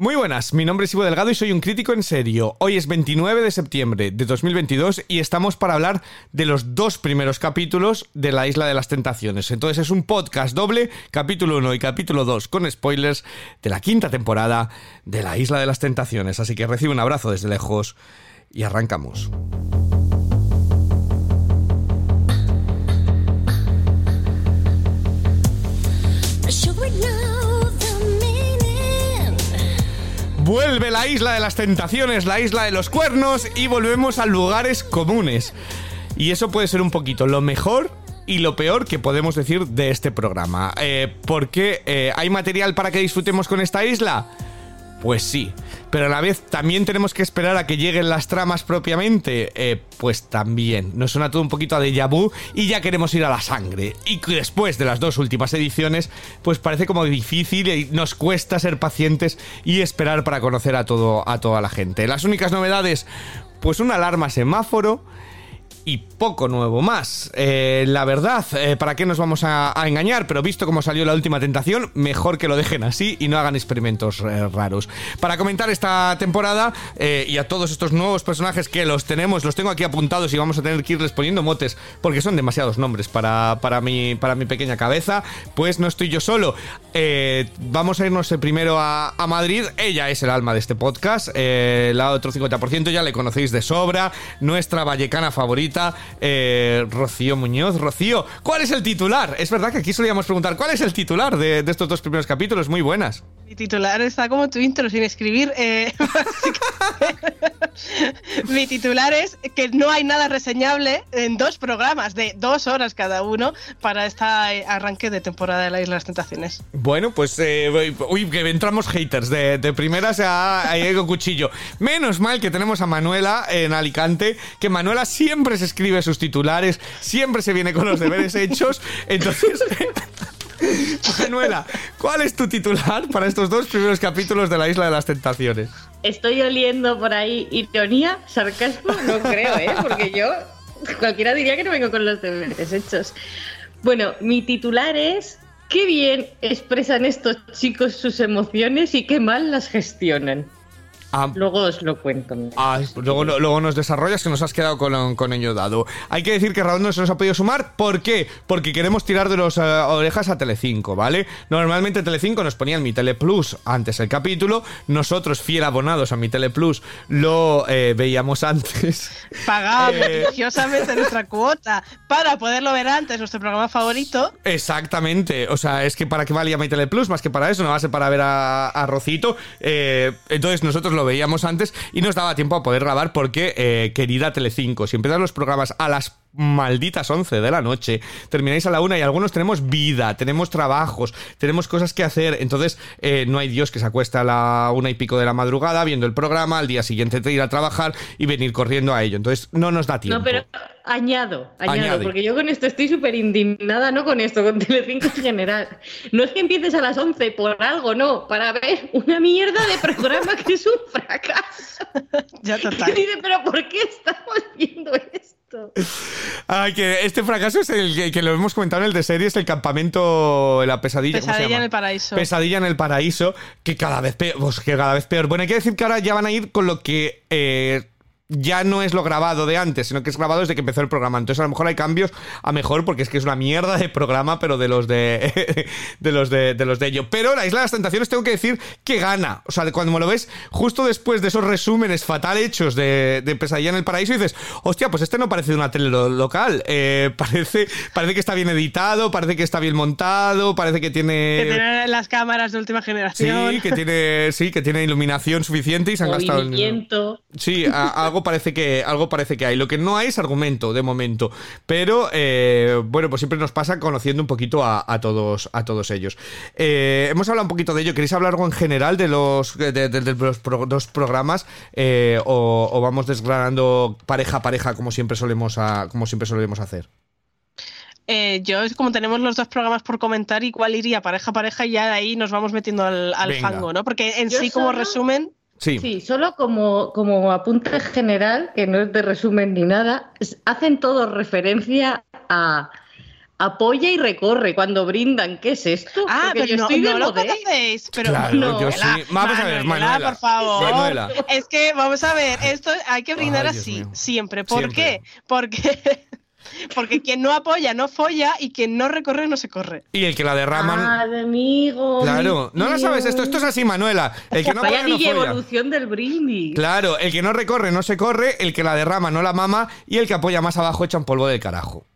Muy buenas, mi nombre es Ivo Delgado y soy un crítico en serio. Hoy es 29 de septiembre de 2022 y estamos para hablar de los dos primeros capítulos de La Isla de las Tentaciones. Entonces es un podcast doble, capítulo 1 y capítulo 2 con spoilers de la quinta temporada de La Isla de las Tentaciones. Así que recibe un abrazo desde lejos y arrancamos. Vuelve la isla de las tentaciones, la isla de los cuernos y volvemos a lugares comunes. Y eso puede ser un poquito lo mejor y lo peor que podemos decir de este programa. Eh, ¿Por qué eh, hay material para que disfrutemos con esta isla? Pues sí, pero a la vez también tenemos que esperar a que lleguen las tramas propiamente. Eh, pues también, nos suena todo un poquito a déjà vu y ya queremos ir a la sangre. Y después de las dos últimas ediciones, pues parece como difícil y nos cuesta ser pacientes y esperar para conocer a, todo, a toda la gente. Las únicas novedades, pues una alarma semáforo y poco nuevo más. Eh, la verdad, eh, ¿para qué nos vamos a, engañar? Pero visto cómo salió la última tentación, mejor que lo dejen así y no hagan experimentos eh, raros. Para comentar esta temporada y a todos estos nuevos personajes que los tenemos, los tengo aquí apuntados y vamos a tener que irles poniendo motes porque son demasiados nombres para, para, mi, para mi pequeña cabeza, pues no estoy yo solo. vamos a irnos primero a, a, Madrid. Ella es el alma de este podcast. la otro 50% ya le conocéis de sobra. Nuestra vallecana favorita eh, Rocío Muñoz. Rocío, ¿cuál es el titular? Es verdad que aquí solíamos preguntar, ¿cuál es el titular de, estos dos primeros capítulos? Muy buenas. Mi titular está como tu intro, sin escribir. Eh, Mi titular es que no hay nada reseñable en dos programas de dos horas cada uno para este arranque de temporada de la Isla de las Tentaciones. Bueno, pues eh, uy, que entramos haters de, de primeras a, a Cuchillo. Menos mal que tenemos a Manuela en Alicante, que Manuela siempre se escribe sus titulares, siempre se viene con los deberes hechos. Entonces. Manuela, ¿cuál es tu titular para estos dos primeros capítulos de la Isla de las Tentaciones? Estoy oliendo por ahí ironía, sarcasmo, no creo, ¿eh? Porque yo, cualquiera diría que no vengo con los deberes hechos. Bueno, mi titular es Qué bien expresan estos chicos sus emociones y qué mal las gestionan. Ah, luego os lo cuento. Ah, luego, luego, nos desarrollas que nos has quedado con, ello dado. Hay que decir que Raúl no se nos ha podido sumar. ¿Por qué? Porque queremos tirar de las eh, orejas a Telecinco, ¿vale? Normalmente Telecinco nos ponían mi Teleplus antes el capítulo. Nosotros, fiel abonados a mi Teleplus, lo eh, veíamos antes. Pagábamos eh, religiosamente nuestra cuota para poderlo ver antes, nuestro programa favorito. Exactamente. O sea, es que para qué valía mi Teleplus, más que para eso, no va a ser para ver a, a Rocito. entonces nosotros lo veíamos antes y nos daba tiempo a poder grabar porque, eh, querida Telecinco, si empiezan los programas a las malditas 11 de la noche, termináis a la una y algunos tenemos vida, tenemos trabajos, tenemos cosas que hacer, entonces eh, no hay Dios que se acuesta a la una y pico de la madrugada viendo el programa, al día siguiente te ir a trabajar y venir corriendo a ello, entonces no nos da tiempo. No, pero añado, añado, porque yo con esto estoy súper indignada, no con esto, con Telecinco en general. No es que empieces a las 11 por algo, no, para ver una mierda de programa que es un fracaso. ya total. dice, pero ¿por qué estamos viendo esto? Ay, que este fracaso es el que, lo hemos comentado en el de series, el campamento, la pesadilla. Pesadilla en el paraíso. Pesadilla en el paraíso, que cada vez peor. Pues que cada vez peor. Bueno, hay que decir que ahora ya van a ir con lo que eh, ya no es lo grabado de antes, sino que es grabado desde que empezó el programa. Entonces a lo mejor hay cambios a mejor porque es que es una mierda de programa, pero de los de de los de, los de ello. Pero la Isla de las Tentaciones tengo que decir que gana. O sea, cuando me lo ves justo después de esos resúmenes fatal hechos de, de Pesadilla en el Paraíso, dices, hostia, pues este no parece de una tele local. Eh, parece, parece que está bien editado, parece que está bien montado, parece que tiene... Que tiene las cámaras de última generación. Sí, que tiene, sí, que tiene iluminación suficiente y se han gastado... Sí, algo parece que, algo parece que hay. Lo que no hay es argumento, de momento. Pero, eh, bueno, pues siempre nos pasa conociendo un poquito a, todos, a todos ellos. Eh, hemos hablado un poquito de ello. ¿Queréis hablar algo en general de los, de, los dos programas? Eh, o, vamos desgranando pareja a pareja como siempre solemos, como siempre solemos hacer? yo, como tenemos los dos programas por comentar, igual iría pareja a pareja y ya de ahí nos vamos metiendo al, fango, ¿no? Porque en sí, como resumen, Sí. solo como, como apunte general, que no es de resumen ni nada, hacen todo referencia a, apoya y recorre cuando brindan. ¿Qué es esto? Ah, Porque pero yo no, estoy de no lo conocéis. Pero Claro, no, yo sí. Vamos a ver, Manuela. por favor. Manuela. Es que vamos a ver, esto hay que brindar Ay, así, siempre. ¿Por Siempre. qué? Porque, porque quien no apoya no folla y quien no recorre no se corre. Y el que la derraman. Ah, de amigo. claro, no lo sabes esto. Esto es así, Manuela. El que no Vaya apoya no DJ folla. evolución del brindis. Claro, el que no recorre no se corre, el que la derrama no la mama y el que apoya más abajo echa un polvo del carajo.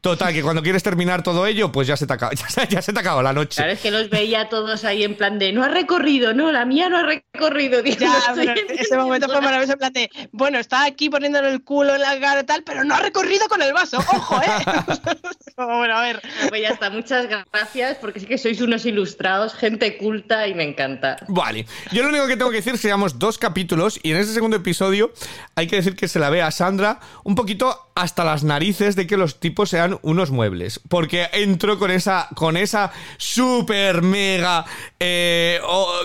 Total, que cuando quieres terminar todo ello, pues ya se te acaba, ya se, ya se te acaba la noche. Claro, es que los veía todos ahí en plan de no ha recorrido, no, la mía no ha recorrido. Digo, Ya, no pero ese momento fue maravilloso en plan de, bueno, está aquí poniéndole el culo en la cara y tal, pero no ha recorrido con el vaso, ojo, ¿eh? Bueno, a ver. Pues ya está, muchas gracias, porque sí que sois unos ilustrados, gente culta y me encanta. Vale, yo lo único que tengo que decir es que llevamos dos capítulos y en este segundo episodio hay que decir que se la ve a Sandra un poquito hasta las narices de que los tipos sean unos muebles. Porque entró con esa, con esa super mega, eh,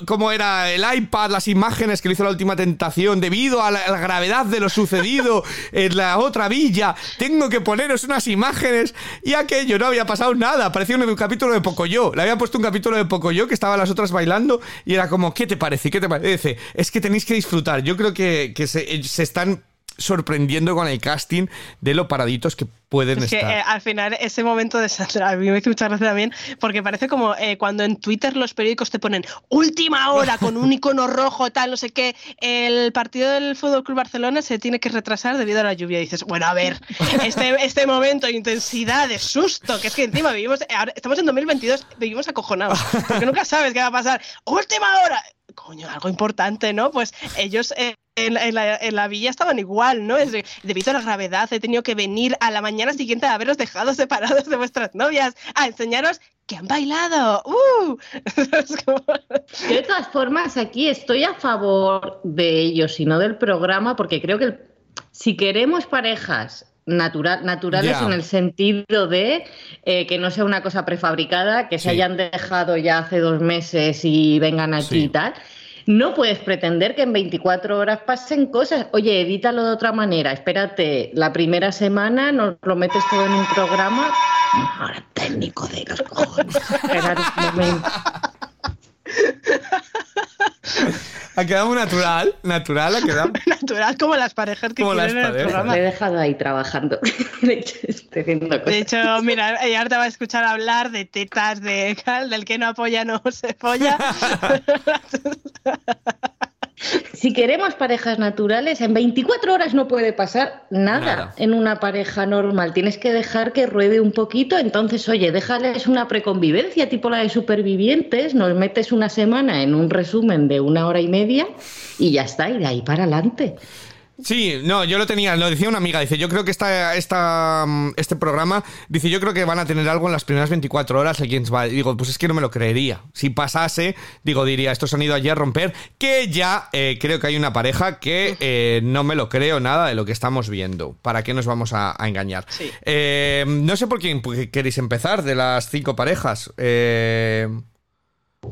¿cómo era? El iPad, las imágenes que le hizo la última tentación debido a la, a la gravedad de lo sucedido en la otra villa. Tengo que poneros unas imágenes y aquello no había pasado nada. Parecía un, un capítulo de Pocoyo. Le había puesto un capítulo de Pocoyo que estaban las otras bailando y era como, ¿qué te parece? ¿Qué te parece? Es que tenéis que disfrutar. Yo creo que, que se, se están sorprendiendo con el casting de lo paraditos que pueden Es que estar. eh, al final ese momento de Sandra a mí me hizo mucha gracia también porque parece como eh, cuando en Twitter los periódicos te ponen última hora con un icono rojo tal no sé qué el partido del Fútbol Club Barcelona se tiene que retrasar debido a la lluvia. Y dices bueno a ver este este momento de intensidad de susto que es que encima vivimos ahora estamos en 2022 vivimos acojonados porque nunca sabes qué va a pasar. Última hora coño algo importante no pues ellos eh, en, en la, en la villa estaban igual, ¿no? Es de- debido a la gravedad, he tenido que venir a la mañana siguiente a haberos dejado separados de vuestras novias, a enseñaros que han bailado. ¡Uh! Yo de todas formas aquí estoy a favor de ellos y no del programa, porque creo que el- si queremos parejas natural, naturales en el sentido de eh, que no sea una cosa prefabricada, que se hayan dejado ya hace dos meses y vengan aquí Sí. y tal. No puedes pretender que en 24 horas pasen cosas. Oye, edítalo de otra manera. Espérate, la primera semana nos lo metes todo en un programa. Ahora técnico de los cojones. Esperad un momento. Ha quedado muy natural, natural, ha quedado. natural como las parejas que Como las quieren en el programa. Lo he dejado ahí trabajando. De hecho, estoy haciendo De hecho, mira, ella ahora te va a escuchar hablar de tetas, de tal, del que no apoya no se folla. Si queremos parejas naturales, en 24 horas no puede pasar nada, Nada. en una pareja normal. Tienes que dejar que ruede un poquito. Entonces, oye, déjales una preconvivencia tipo la de supervivientes. Nos metes una semana en un resumen de una hora y media y ya está. Y de ahí para adelante. Sí, no, yo lo tenía, lo decía una amiga, dice, yo creo que esta, esta, mm, este programa, dice, yo creo que van a tener algo en las primeras 24 horas, alguien va, digo, pues es que no me lo creería. Si pasase, digo, diría, estos han ido allí a romper, que ya eh, creo que hay una pareja que eh, no me lo creo nada de lo que estamos viendo. ¿Para qué nos vamos a, a engañar? Sí. Eh, no sé por quién queréis empezar de las cinco parejas. Eh,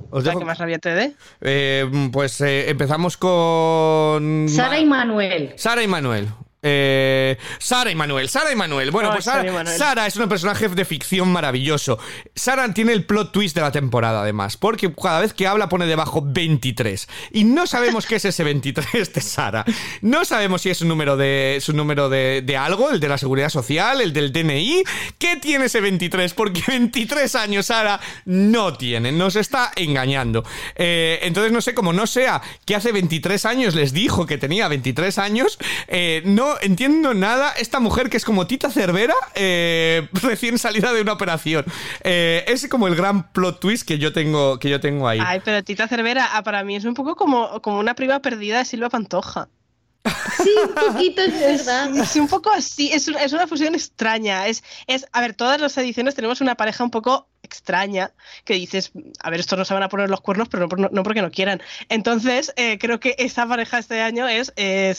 os La dejo- que más rabia te dé. eh, pues eh, empezamos con... Sara y Manuel. Sara y Manuel. Eh, Sara y Manuel, Sara y Manuel. Bueno, Ay, pues Sara Sara, es un personaje de ficción maravilloso. Sara tiene el plot twist de la temporada, además, porque cada vez que habla pone debajo 23. Y no sabemos qué es ese 23 de Sara. No sabemos si es un número de, es un número de, de algo, el de la seguridad social, el del DNI. ¿Qué tiene ese 23? Porque 23 años Sara no tiene, nos está engañando. Eh, entonces, no sé, como no sea que hace 23 años les dijo que tenía 23 años, eh, no entiendo nada. Esta mujer que es como Tita Cervera, eh, recién salida de una operación. Eh, es como el gran plot twist que yo tengo, que yo tengo ahí. Ay, pero Tita Cervera, ah, para mí es un poco como, como una prima perdida de Silva Pantoja. Sí, un poquito es verdad. Es un poco así, es, es una fusión extraña. Es, es, a ver, todas las ediciones tenemos una pareja un poco extraña que dices, a ver, estos no se van a poner los cuernos, pero no, no- porque no quieran. Entonces, eh, creo que esta pareja este año es eh,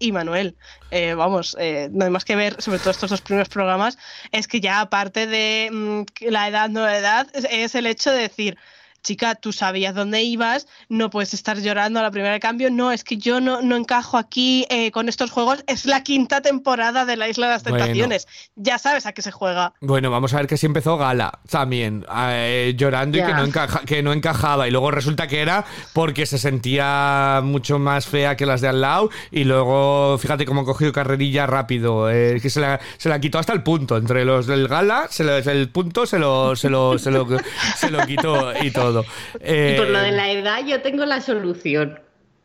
y, Manuel. Eh, vamos, eh, no hay más que ver, sobre todo estos dos primeros programas, es que ya aparte de mm, la edad, no edad, es el hecho de decir, chica, tú sabías dónde ibas, no puedes estar llorando a la primera de cambio, no, es que yo no, no encajo aquí eh, con estos juegos, es la quinta temporada de la Isla de las Bueno. Tentaciones, ya sabes a qué se juega. Bueno, vamos a ver que sí empezó Gala también, eh, llorando y que no, encaja- que no encajaba. Y luego resulta que era porque se sentía mucho más fea que las de al lado. Y luego, fíjate cómo ha cogido carrerilla rápido. eh, que se la, se la quitó hasta el punto. Entre los del Gala, se lo- el punto se lo, se lo, se lo, se lo quitó y todo. Y por lo Eh, de la edad, yo tengo la solución.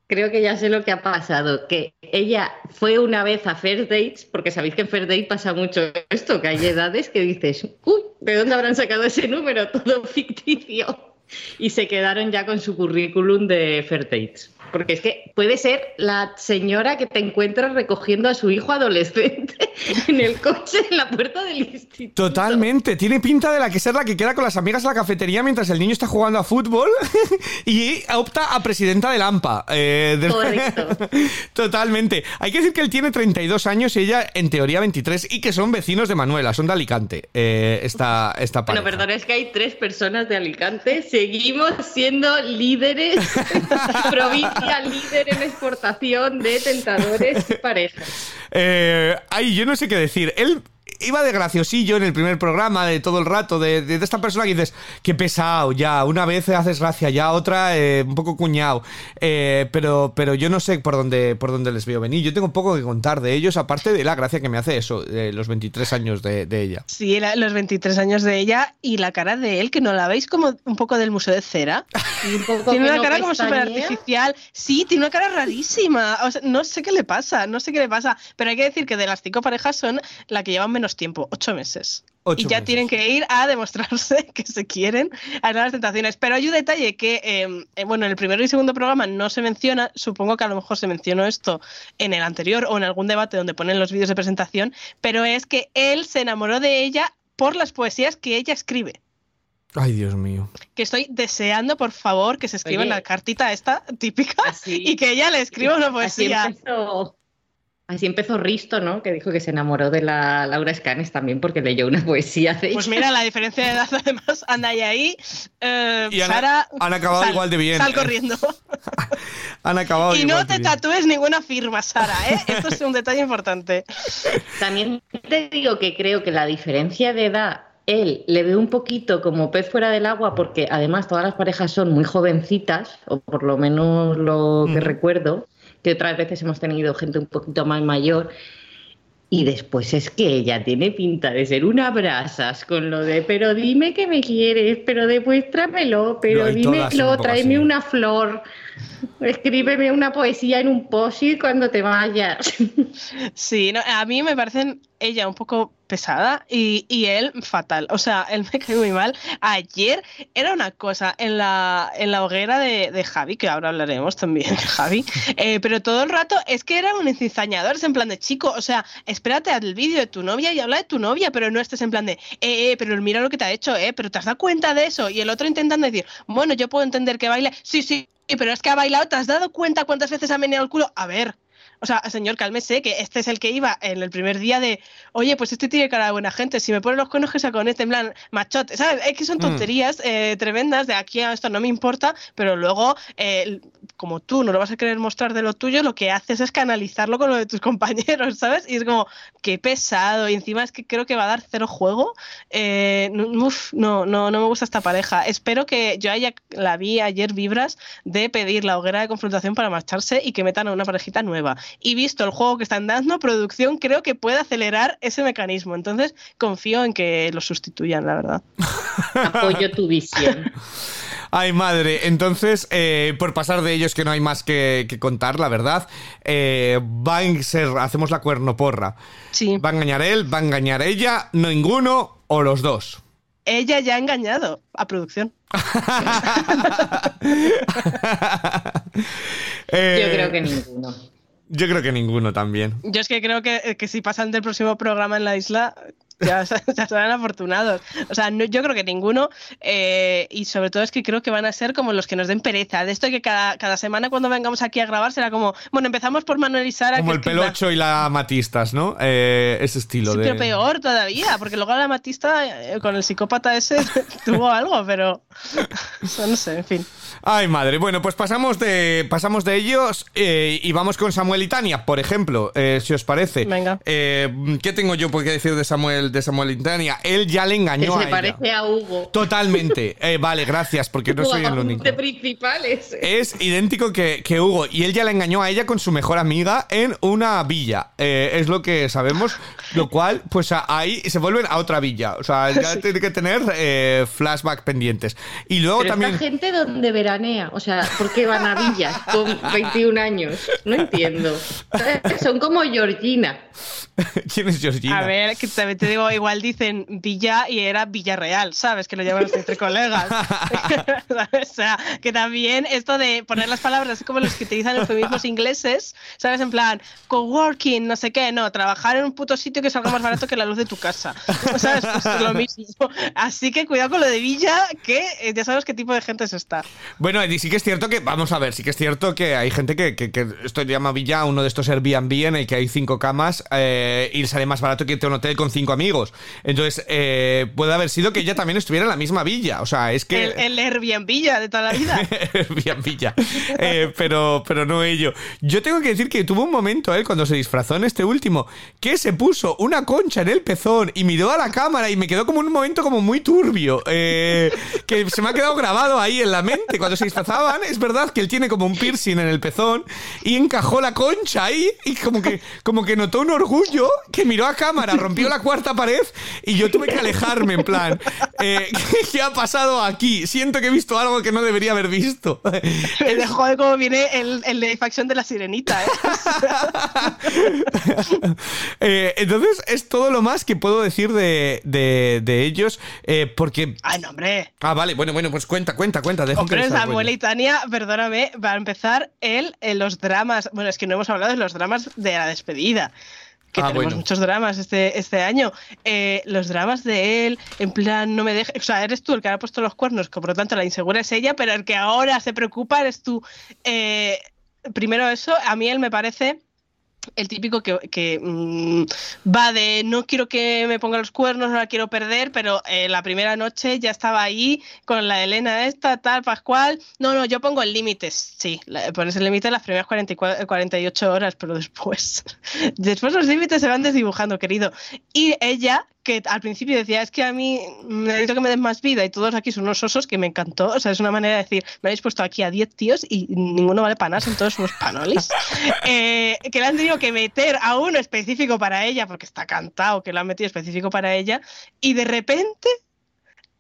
Creo que ya sé lo que ha pasado. Que ella fue una vez a First Dates, porque sabéis que en First Date pasa mucho esto, que hay edades que dices, uy, ¿de dónde habrán sacado ese número? Todo ficticio. Y se quedaron ya con su currículum de First Dates. Porque es que puede ser la señora que te encuentras recogiendo a su hijo adolescente en el coche en la puerta del instituto. Totalmente, tiene pinta de la que ser la que queda con las amigas en la cafetería mientras el niño está jugando a fútbol y opta a presidenta del AMPA. eh, Correcto. Totalmente. Hay que decir que él tiene 32 años y ella en teoría 23 y que son vecinos de Manuela, son de Alicante. eh, esta, esta Bueno, pareja. perdón, es que hay tres personas de Alicante. Seguimos siendo líderes, provincia líder en exportación de tentadores y parejas. Eh, ay, yo no sé qué decir. Él iba de graciosillo en el primer programa de todo el rato, de, de- de esta persona que dices, qué pesado, ya, una vez haces gracia, ya otra eh, un poco cuñado. Eh, pero, pero yo no sé por dónde, por dónde les veo venir. Yo tengo poco que contar de ellos, aparte de la gracia que me hace eso, de los 23 años de, de ella. Sí, la- los 23 años de ella y la cara de él, que no la veis como un poco del Museo de Cera. Y un poco Tiene una no cara como súper pestañea. artificial. Sí, tiene una cara rarísima. O sea, no sé qué le pasa, no sé qué le pasa. Pero hay que decir que de las cinco parejas son la que llevan menos tiempo, ocho meses. Ocho y ya meses. tienen que ir a demostrarse que se quieren a las tentaciones. Pero hay un detalle que, eh, eh, bueno, en el primero y segundo programa no se menciona. Supongo que a lo mejor se mencionó esto en el anterior o en algún debate donde ponen los vídeos de presentación. Pero es que él se enamoró de ella por las poesías que ella escribe Ay, Dios mío. que estoy deseando, por favor, que se escriba en Oye. la cartita esta típica Así- y que ella le escriba una Así poesía. empezó, así empezó Risto, ¿no? Que dijo que se enamoró de la Laura Escanes también porque leyó una poesía de Pues ella. mira, la diferencia de edad además anda ahí. ahí. Eh, Y han- Sara, han acabado sal- igual de bien, Sal eh. corriendo. Han acabado y igual no te bien. tatúes ninguna firma, Sara, ¿eh? Esto es un detalle importante. También te digo que creo que la diferencia de edad, él le ve un poquito como pez fuera del agua, porque además todas las parejas son muy jovencitas, o por lo menos lo que Mm. recuerdo, que otras veces hemos tenido gente un poquito más mayor. Y después es que ella tiene pinta de ser una brasas con lo de, pero dime que me quieres, pero demuéstramelo, pero No, dímelo, tráeme una flor, escríbeme una poesía en un post cuando te vayas. Sí, no, a mí me parecen ella un poco pesada y, y él fatal. O sea, él me cae muy mal. Ayer era una cosa en la, en la hoguera de, de Javi, que ahora hablaremos también de Javi, eh, pero todo el rato es que era un encizañador, es en plan de chico, o sea, espérate al vídeo de tu novia y habla de tu novia, pero no estés en plan de, eh, eh, pero mira lo que te ha hecho, eh, pero te has dado cuenta de eso. Y el otro intentando decir, bueno, yo puedo entender que baile, sí, sí, pero es que ha bailado, ¿te has dado cuenta cuántas veces ha meneado el culo? A ver. O sea, señor, cálmese, que este es el que iba en el primer día de, oye, pues este tiene cara de buena gente, si me pone los cuernos que sea con este, en plan, machote, ¿sabes? Es que son Mm. tonterías eh, tremendas de aquí a esto no me importa, pero luego, eh, como tú no lo vas a querer mostrar de lo tuyo, lo que haces es canalizarlo con lo de tus compañeros, ¿sabes? Y es como, qué pesado, y encima es que creo que va a dar cero juego. Eh, uf, no, no, no me gusta esta pareja. Espero que yo haya, la vi ayer vibras de pedir la hoguera de confrontación para marcharse y que metan a una parejita nueva. Y visto el juego que están dando, producción creo que puede acelerar ese mecanismo. Entonces confío en que lo sustituyan, la verdad. Apoyo tu visión. Ay, madre. Entonces, eh, por pasar de ellos que no hay más que, que contar, la verdad, eh, va a ser, hacemos la cuernoporra. Sí. Va a engañar él, va a engañar ella, no ninguno o los dos. Ella ya ha engañado a producción. Eh, Yo creo que ninguno. Yo creo que ninguno también. Yo es que creo que, que si pasan del próximo programa en la isla, ya, ya serán afortunados. O sea, no- yo creo que ninguno, eh, y sobre todo es que creo que van a ser como los que nos den pereza. De esto que cada, cada semana cuando vengamos aquí a grabar será como, bueno, empezamos por Manuel y Sara. Como que el pelocho y la matistas, ¿no? Eh, ese estilo Sí, de. pero peor todavía, porque luego la Matista eh, con el psicópata ese tuvo algo, pero eso no sé, en fin. Ay, madre. Bueno, pues pasamos de, pasamos de ellos eh, y vamos con Samuel y Tania, por ejemplo, si os parece. Venga. ¿Qué tengo yo por qué decir de Samuel, de Samuel y Tania? Él ya le Que engañó a se ella. parece a Hugo. Totalmente. Eh, vale, gracias, porque no soy el único. De principales. Es idéntico que, que Hugo y él ya le engañó a ella con su mejor amiga en una villa. Eh, es lo que sabemos, lo cual, pues a- ahí se vuelven a otra villa. O sea, ya tiene que tener eh, flashback pendientes. Y luego Pero también. esta gente donde veranea, o sea, ¿por qué van a villas con 21 años? No entiendo. Son como Georgina. ¿Quién es Georgina? A ver, que también te digo, igual dicen Villa y era Villarreal, ¿sabes? Que lo llaman así entre colegas. O sea, que también esto de poner las palabras así como los que utilizan eufemismos ingleses, ¿sabes? En plan, coworking, no sé qué, no, trabajar en un puto sitio que salga más barato que la luz de tu casa. ¿Sabes? Pues es lo mismo. Así que cuidado con lo de Villa, que eh, ya sabes qué tipo de gente es esta. Bueno, y sí que es cierto que, vamos a ver, sí que es cierto que hay gente que, que, que esto llama Villa, uno de estos Airbnb en el que hay cinco camas eh, y sale más barato que irte a un hotel con cinco amigos. Entonces, eh, puede haber sido que ella también estuviera en la misma villa. O sea, es que... El, el Airbnb de toda la vida. Pilla. Eh, pero, pero no ello. Yo tengo que decir que tuvo un momento, él, cuando se disfrazó en este último, que se puso una concha en el pezón y miró a la cámara y me quedó como un momento como muy turbio. eh, que se me ha quedado grabado ahí en la mente. Cuando se disfrazaban, es verdad que él tiene como un piercing en el pezón y encajó la concha ahí y como que, como que notó un orgullo que miró a cámara, rompió la cuarta pared y yo tuve que alejarme en plan, eh, ¿qué, qué ha pasado aquí? Siento que he visto algo que no debería haber visto. De joder, cómo viene el, el live action de la sirenita, ¿eh? Eh, entonces es todo lo más que puedo decir de, de- de ellos porque... Ay, no, hombre. Ah, vale, bueno, bueno, pues cuenta, cuenta, cuenta. Hombre, Samuel y Tania, perdóname, va a empezar él en los dramas. Bueno, es que no hemos hablado de los dramas de la despedida. Que Ah, tenemos bueno. muchos dramas este, este año. Eh, los dramas de él, en plan, no me dejes. O sea, eres tú el que ha puesto los cuernos, que por lo tanto la insegura es ella, pero el que ahora se preocupa eres tú. Eh, primero, eso, a mí él me parece el típico que, que, mm, va de no quiero que me ponga los cuernos, no la quiero perder, pero eh, la primera noche ya estaba ahí con la Elena esta, tal, Pascual. No, no, yo pongo el límite, sí, pones el límite las primeras 44 48 horas, pero después, después los límites se van desdibujando, querido. Y ella, que al principio decía, es que a mí necesito que me den más vida y todos aquí son unos osos, que me encantó, o sea, es una manera de decir, me habéis puesto aquí a 10 tíos y ninguno vale para nada, son todos unos panolis. Eh, que le han tenido que meter a uno específico para ella, porque está cantado que lo han metido específico para ella, y de repente,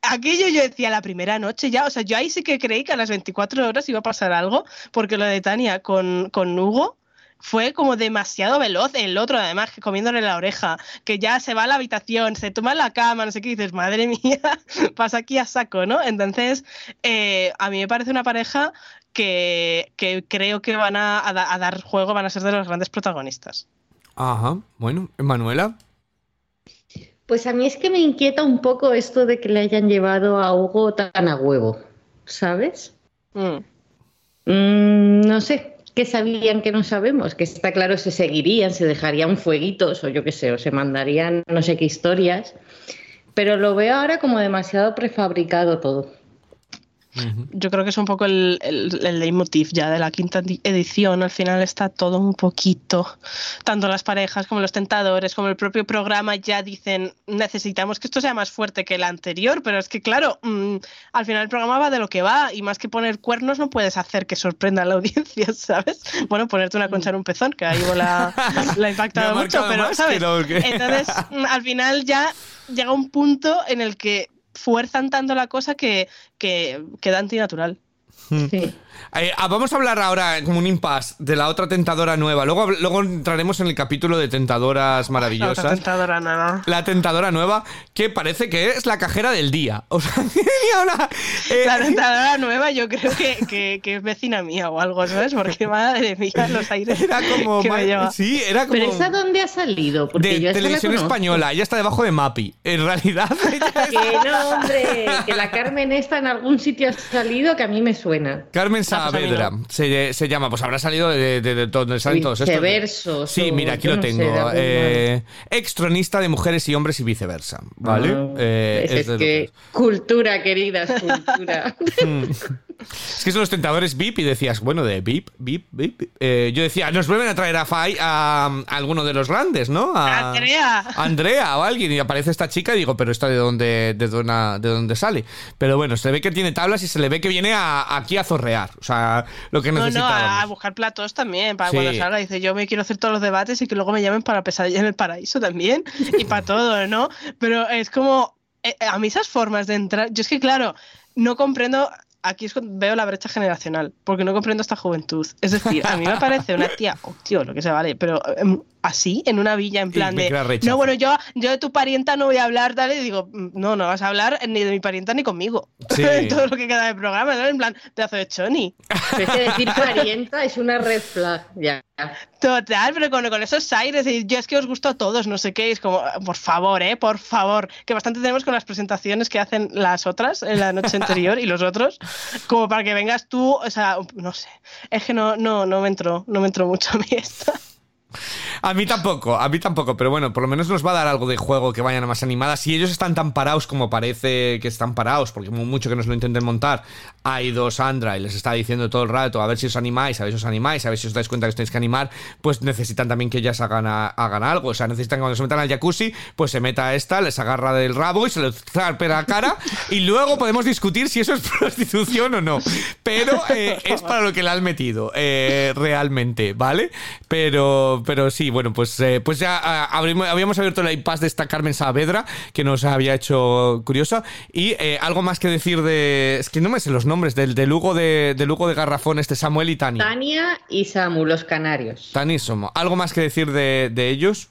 aquello yo decía la primera noche ya, o sea, yo ahí sí que creí que a las 24 horas iba a pasar algo, porque lo de Tania con, con Hugo fue como demasiado veloz. El otro, además, que comiéndole la oreja, que ya se va a la habitación, se toma la cama, no sé qué, y dices, madre mía, pasa aquí a saco, ¿no? Entonces, eh, a mí me parece una pareja que, que creo que van a, a dar juego, van a ser de los grandes protagonistas. Ajá, bueno, Manuela. Pues a mí es que me inquieta un poco esto de que le hayan llevado a Hugo tan a huevo, ¿sabes? Mm. Mm, no sé, ¿qué sabían que no sabemos? Que está claro, se seguirían, se dejarían fueguitos o yo qué sé, o se mandarían no sé qué historias, pero lo veo ahora como demasiado prefabricado todo. Yo creo que es un poco el, el, el leitmotiv ya de la quinta edi- edición. Al final está todo un poquito, tanto las parejas como los tentadores, como el propio programa ya dicen necesitamos que esto sea más fuerte que el anterior, pero es que claro, mm, al final el programa va de lo que va y más que poner cuernos no puedes hacer que sorprenda a la audiencia, ¿sabes? Bueno, ponerte una concha en un pezón, que ahí la, la ha impactado mucho, pero que ¿sabes? que- Entonces, mm, al final ya llega un punto en el que fuerzan tanto la cosa que, que queda antinatural. Sí. Eh, ah, vamos a hablar ahora, como un impasse, de la otra tentadora nueva. Luego, luego entraremos en el capítulo de tentadoras La maravillosas. otra tentadora nada. La tentadora nueva, que parece que es la cajera del día. O sea, eh, La tentadora nueva yo creo que, que, que es vecina mía o algo, ¿sabes? Porque madre mía, los aires era como. que me lleva. Sí, era como. ¿Pero esa dónde ha salido? Porque de yo esa la televisión española. Ella está debajo de Mapi. En realidad. ella Que no, hombre, que la Carmen esta en algún sitio ha salido que a mí me suena. Carmen Ah, pues Saavedra no. se, se llama, pues habrá salido de, de, de donde salen todos estos. Viceversos Sí, mira, aquí lo no tengo. eh, ex tronista de mujeres y hombres y viceversa. ¿Vale? Ah, Eh, es, es que cultura, queridas, cultura. Es que son los tentadores VIP y decías, bueno, de VIP, VIP, VIP. Eh, yo decía, nos vuelven a traer a Fai a, a alguno de los grandes, ¿no? A Andrea. a Andrea o alguien y aparece esta chica y digo, pero esta de dónde, de dónde, de dónde sale. Pero bueno, se le ve que tiene tablas y se le ve que viene a- aquí a zorrear. O sea, lo que No, no, a, a buscar platos también, para Sí. cuando salga. Dice, yo me quiero hacer todos los debates y que luego me llamen para Pesadilla en el Paraíso también. Y para todo, ¿no? Pero es como, eh, a mí esas formas de entrar, yo es que claro, no comprendo, aquí es cuando veo la brecha generacional, porque no comprendo esta juventud. Es decir, a mí me parece una tía, oh, tío, lo que se vale, pero em, así, en una villa, en plan de, no, bueno, yo, yo de tu parienta no voy a hablar, dale, y digo, "Mm, no, no vas a hablar ni de mi parienta ni conmigo. Sí. Todo lo que queda del programa, ¿sabes? En plan, pedazo de choni. Es que decir parienta es una red flag, ya. Total, pero con, con esos aires, y yo es que os gusto a todos, no sé qué, es como, por favor, eh, por favor, que bastante tenemos con las presentaciones que hacen las otras en la noche anterior y los otros, como para que vengas tú, o sea, no sé, es que no, no, no me entró, no me entró mucho a mí esta. A mí tampoco, a mí tampoco, pero bueno, por lo menos nos va a dar algo de juego que vayan a más animadas. Si ellos están tan parados como parece que están parados, porque mucho que nos lo intenten montar, ha ido Sandra y les está diciendo todo el rato a ver si os animáis, a ver si os animáis, a ver si os dais cuenta que tenéis que animar, pues necesitan también que ellas hagan, algo. O sea, necesitan que cuando se metan al jacuzzi, pues se meta esta, les agarra del rabo y se lo zarpe la cara y luego podemos discutir si eso es prostitución o no. Pero eh, es para lo que la han metido, eh, realmente, ¿vale? Pero, pero sí, bueno, pues, eh, pues ya ah, habíamos abierto la impasse de esta Carmen Saavedra, que nos había hecho curiosa. Y algo más que decir de. Es que no me sé los nombres, del de Lugo de, de Lugo de Garrafón, este Samuel y Tania. Tania y Samu, los canarios. Somo. ¿Algo más que decir de, de ellos?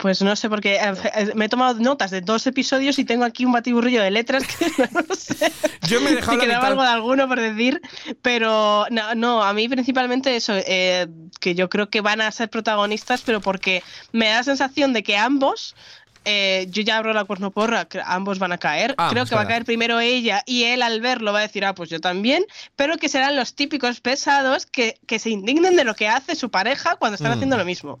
Pues no sé, porque eh, eh, me he tomado notas de dos episodios y tengo aquí un batiburrillo de letras que no sé. Yo me he dejado si la quedaba mitad- algo de alguno por decir, pero no, no a mí principalmente eso, eh, que yo creo que van a ser protagonistas, pero porque me da la sensación de que ambos, eh, yo ya abro la cuernoporra, que ambos van a caer, Ah, creo es que va a caer primero ella y él al verlo va a decir, ah, pues yo también, pero que serán los típicos pesados que, que se indignen de lo que hace su pareja cuando están Mm. haciendo lo mismo.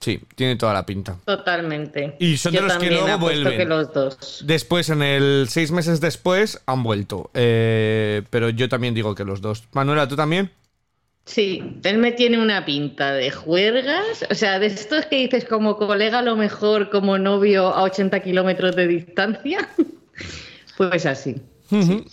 Sí, tiene toda la pinta. Totalmente. Y son de Yo los que luego vuelven. que los dos. Después, en el seis meses después, han vuelto. Eh, pero yo también digo que los dos. Manuela, ¿tú también? Sí, él me tiene una pinta de juergas, o sea, de estos que dices como colega a lo mejor, como novio a 80 kilómetros de distancia, pues así.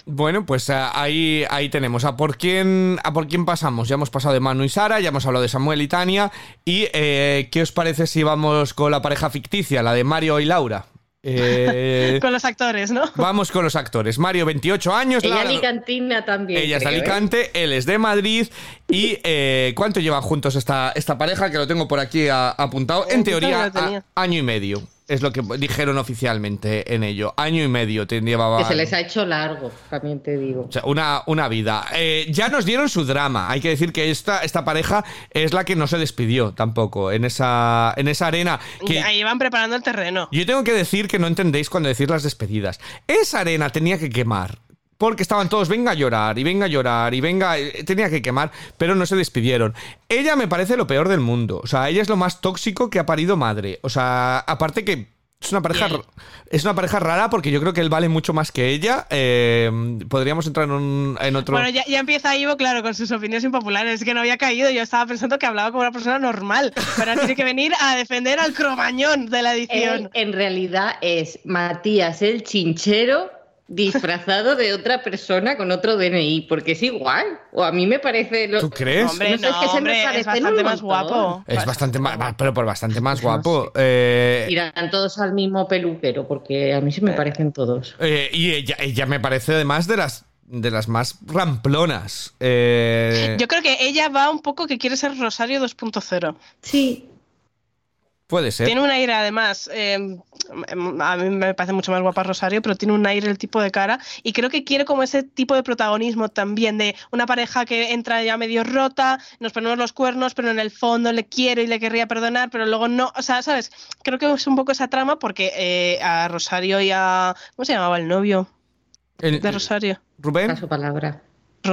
Bueno, pues ah, ahí, ahí tenemos. ¿A por, quién, ¿A por quién pasamos? Ya hemos pasado de Manu y Sara, ya hemos hablado de Samuel y Tania. ¿Y eh, qué os parece si vamos con la pareja ficticia, la de Mario y Laura? Eh, Con los actores, ¿no? vamos con los actores. Mario, 28 años. Ella Laura- alicantina también. Ella es de ¿eh? Alicante, él es de Madrid. ¿Y eh, cuánto llevan juntos esta, esta pareja? Que lo tengo por aquí a- apuntado. En teoría, a- año y medio. Es lo que dijeron oficialmente en ello. Año y medio te llevaban. Que se les ha hecho largo, también te digo. O sea, una, una vida. Eh, ya nos dieron su drama. Hay que decir que esta, esta pareja es la que no se despidió tampoco en esa, en esa arena. Que Ahí van preparando el terreno. yo tengo que decir que no entendéis cuando decir las despedidas. Esa arena tenía que quemar. Porque estaban todos, venga a llorar, y venga a llorar, y venga. eh, Tenía que quemar, pero no se despidieron. Ella me parece lo peor del mundo. O sea, ella es lo más tóxico que ha parido madre. O sea, aparte que. Es una pareja, Bien. es una pareja rara porque yo creo que él vale mucho más que ella. Eh, podríamos entrar en, un- en otro. Bueno, ya, ya empieza Ivo, claro, con sus opiniones impopulares. Es que no había caído. Yo estaba pensando que hablaba como una persona normal. Pero tiene que venir a defender al cromañón de la edición. Él, en realidad es Matías el chinchero disfrazado de otra persona con otro DNI, porque es igual. O a mí me parece. Lo... ¿Tú crees? Hombre, No sé, es que se me hombre, es bastante más guapo. Es bastante más, pero por bastante más No guapo. Eh, Irán todos al mismo peluquero, porque a mí se me parecen todos. Eh, y ella, ella me parece además de las de las más ramplonas. Eh, Yo creo que ella va un poco que quiere ser Rosario 2.0. Sí, puede ser. Tiene un aire, además, eh, a mí me parece mucho más guapa Rosario, pero tiene un aire el tipo de cara y creo que quiere como ese tipo de protagonismo también de una pareja que entra ya medio rota, nos ponemos los cuernos, pero en el fondo le quiero y le querría perdonar, pero luego no, o sea, ¿sabes? Creo que es un poco esa trama porque eh, a Rosario y a... ¿Cómo se llamaba el novio El- de Rosario? Rubén. a su palabra.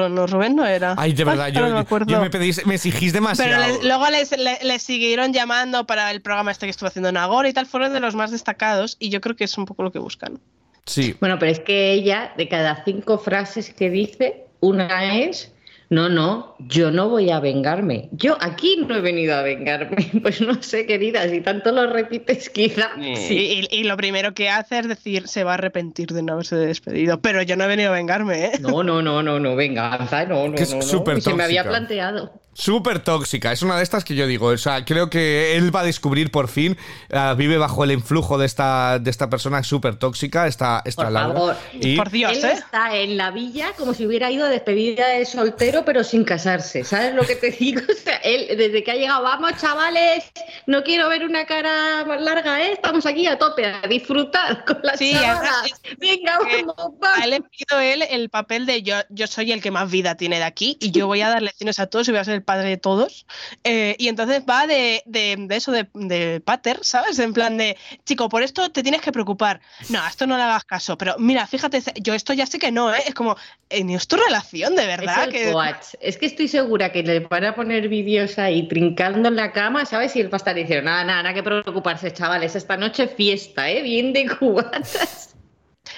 No, Rubén no era. Ay, de verdad, Ay, yo, no me acuerdo. yo me pedís, me exigís demasiado. Pero les- luego les, le- les siguieron llamando para el programa este que estuvo haciendo Nagore y tal, fueron de los más destacados y yo creo que es un poco lo que buscan. Sí. Bueno, pero es que ella, de cada cinco frases que dice, una es, no, no, yo no voy a vengarme. Yo aquí no he venido a vengarme. Pues no sé, querida, si tanto lo repites, quizá. Sí. Y, y lo primero que hace es decir, se va a arrepentir de no haberse despedido. Pero yo no he venido a vengarme, ¿eh? No, no, no, no, no, venganza, no, no, Que es no, no. Se me había planteado. Súper tóxica, es una de estas que yo digo, o sea, creo que él va a descubrir por fin, ah, vive bajo el influjo de esta, de esta persona súper tóxica, esta, esta Por Laura. favor. Y Por Dios, Él ¿eh? está en la villa como si hubiera ido a despedida de soltero, pero sin casarse. ¿Sabes lo que te digo? O sea, él, desde que ha llegado, vamos, chavales, no quiero ver una cara más larga, ¿eh? Estamos aquí a tope, a disfrutar con las Sí, chavalas. Venga, vamos, A vamos. él le pido él el papel de yo, yo soy el que más vida tiene de aquí y yo voy a dar lecciones a todos y voy a ser el padre de todos. Eh, y entonces va de, de- de eso, de, de pater, ¿sabes? En plan de, chico, por esto te tienes que preocupar. No, a esto no le hagas caso. Pero mira, fíjate, yo esto ya sé que no, ¿eh? Es como, eh, ni es tu relación, de verdad. Es el que, coach. Es que estoy segura que le van a poner vídeos ahí trincando en la cama, ¿sabes? Y él va a estar diciendo, nada, nada, nada que preocuparse, chavales, esta noche fiesta, ¿eh? Bien de cubatas.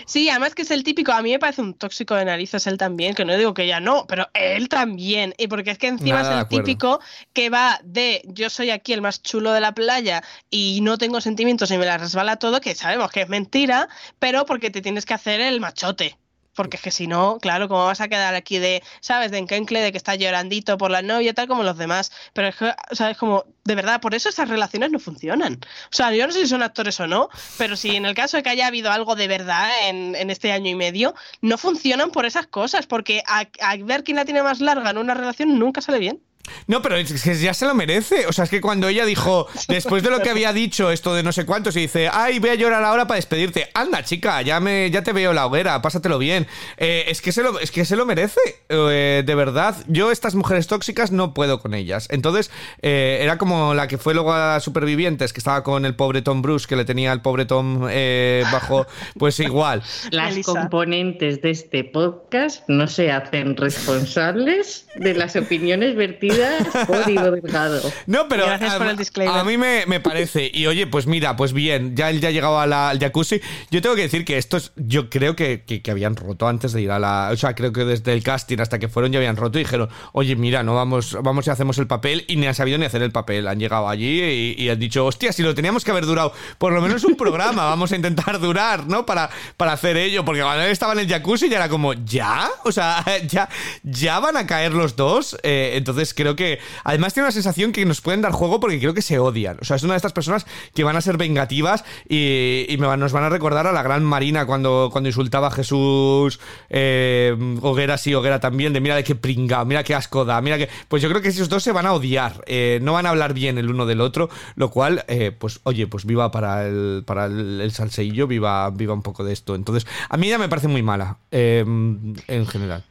Sí, además que es el típico, a mí me parece un tóxico de narices él también, que no digo que ella no, pero él también. Y porque es que encima Nada es el típico que va de yo soy aquí el más chulo de la playa y no tengo sentimientos y me la resbala todo, que sabemos que es mentira, pero porque te tienes que hacer el machote. Porque es que si no, claro, ¿cómo vas a quedar aquí de, sabes, de enkencle, de que está llorandito por la novia, tal como los demás? Pero es que, ¿sabes? Como, de verdad, por eso esas relaciones no funcionan. O sea, yo no sé si son actores o no, pero si en el caso de que haya habido algo de verdad en, en este año y medio, no funcionan por esas cosas, porque a, a ver quién la tiene más larga en una relación nunca sale bien. No, pero es que ya se lo merece. O sea, es que cuando ella dijo, después de lo que había dicho, esto de no sé cuántos, y dice, ay, voy a llorar ahora para despedirte. Anda, chica, ya, me, ya te veo la hoguera, pásatelo bien. Eh, es, que se lo, es que se lo merece, eh, de verdad. Yo, estas mujeres tóxicas, no puedo con ellas. Entonces, eh, era como la que fue luego a Supervivientes, que estaba con el pobre Tom Bruce, que le tenía al pobre Tom eh, bajo, pues igual. Las Elisa. componentes de este podcast no se hacen responsables de las opiniones vertidas por Delgado. No, pero Gracias por a, el disclaimer. a mí me, me parece. Y oye, pues mira, pues bien, ya él ya ha llegado a la- al jacuzzi. Yo tengo que decir que estos, yo creo que, que- que habían roto antes de ir a la. O sea, creo que desde el casting hasta que fueron ya habían roto y dijeron, oye, mira, no vamos, vamos y hacemos el papel. Y ni han sabido ni hacer el papel. Han llegado allí y, y han dicho, hostia, si lo teníamos que haber durado por lo menos un programa, vamos a intentar durar, ¿no? Para, para hacer ello. Porque cuando él estaba en el jacuzzi ya era como, ¿ya? O sea, ya, ya van a caer los dos. Eh, entonces creo que. Además, tiene una sensación que nos pueden dar juego porque creo que se odian. O sea, es una de estas personas que van a ser vengativas y, nos van a recordar a la gran Marina cuando, cuando insultaba a Jesús eh, Hoguera, sí, Hoguera también, de mira de qué pringao, mira qué asco da, mira que. Pues yo creo que esos dos se van a odiar, eh, no van a hablar bien el uno del otro, lo cual, eh, pues oye, pues viva para el, para el, el salseillo, viva, viva un poco de esto. Entonces, a mí ya me parece muy mala, eh, en general.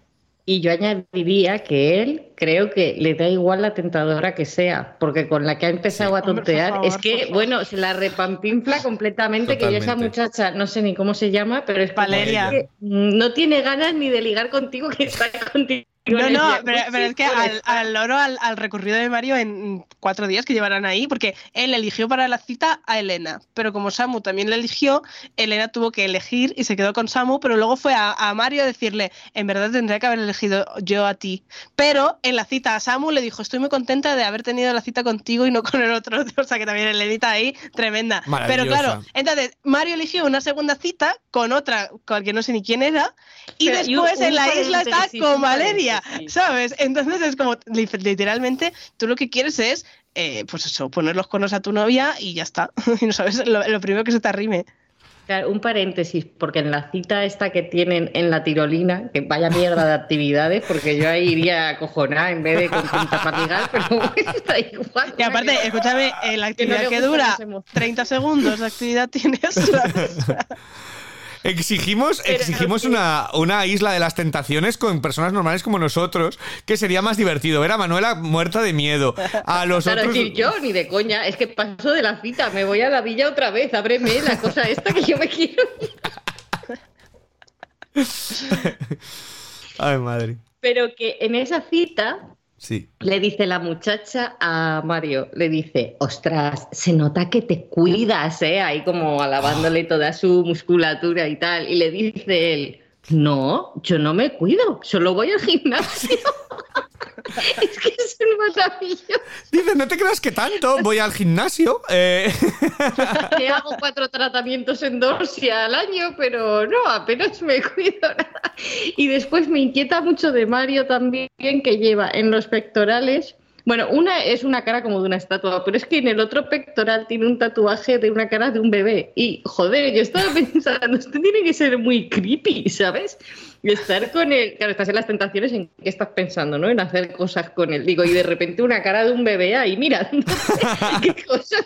Y yo añadiría que él creo que le da igual la tentadora que sea, porque con la que ha empezado a Hombre, tontear favor, es que, bueno, se la repampinfla completamente, que yo esa muchacha, no sé ni cómo se llama, pero es Valeria. que no tiene ganas ni de ligar contigo, que está contigo. No, no, pero, pero es que al, al loro, al, al recorrido de Mario en cuatro días que llevarán ahí, porque él eligió para la cita a Elena, pero como Samu también le eligió, Elena tuvo que elegir y se quedó con Samu, pero luego fue a, a Mario a decirle, en verdad tendría que haber elegido yo a ti. Pero en la cita a Samu le dijo, estoy muy contenta de haber tenido la cita contigo y no con el otro, o sea que también Elenita ahí, tremenda. Pero claro, entonces Mario eligió una segunda cita con otra, con que no sé ni quién era, y Pero, y un- después en un la isla está con un ¿sabes? Entonces es como, li- literalmente, tú lo que quieres es, eh, pues eso, poner los conos a tu novia y ya está. Y no sabes lo, lo primero que se te arrime. Claro, un paréntesis, porque en la cita esta que tienen en la tirolina, que vaya mierda de actividades, porque yo ahí iría a cojonar en vez de con tinta para ligar, pero bueno, está igual. Y aparte, escúchame, eh, la actividad que, gustan dura las emociones. 30 segundos de actividad tienes. Exigimos, exigimos una, una isla de las tentaciones con personas normales como nosotros, que sería más divertido. Ver a Manuela muerta de miedo. A los Claro, otros. decir yo, ni de coña, es que paso de la cita, me voy a la villa otra vez, ábreme la cosa esta que yo me quiero. Ay, madre. Pero que en esa cita Sí. le dice la muchacha a Mario, le dice, ostras, se nota que te cuidas, ¿eh? Ahí como alabándole toda su musculatura y tal. Y le dice él, no, yo no me cuido, solo voy al gimnasio. es que es un maravilloso. Dice, no te creas que tanto, voy al gimnasio. eh, Que hago cuatro tratamientos en Dorsia al año, pero no, apenas me cuido nada. Y después me inquieta mucho de Mario también, que lleva en los pectorales. Bueno, una es una cara como de una estatua, pero es que en el otro pectoral tiene un tatuaje de una cara de un bebé. Y joder, yo estaba pensando, esto tiene que ser muy creepy, ¿sabes? Y estar con él, claro, estás en las tentaciones en qué estás pensando, ¿no? En hacer cosas con él. Digo, y de repente una cara de un bebé ahí, mira, qué cosas,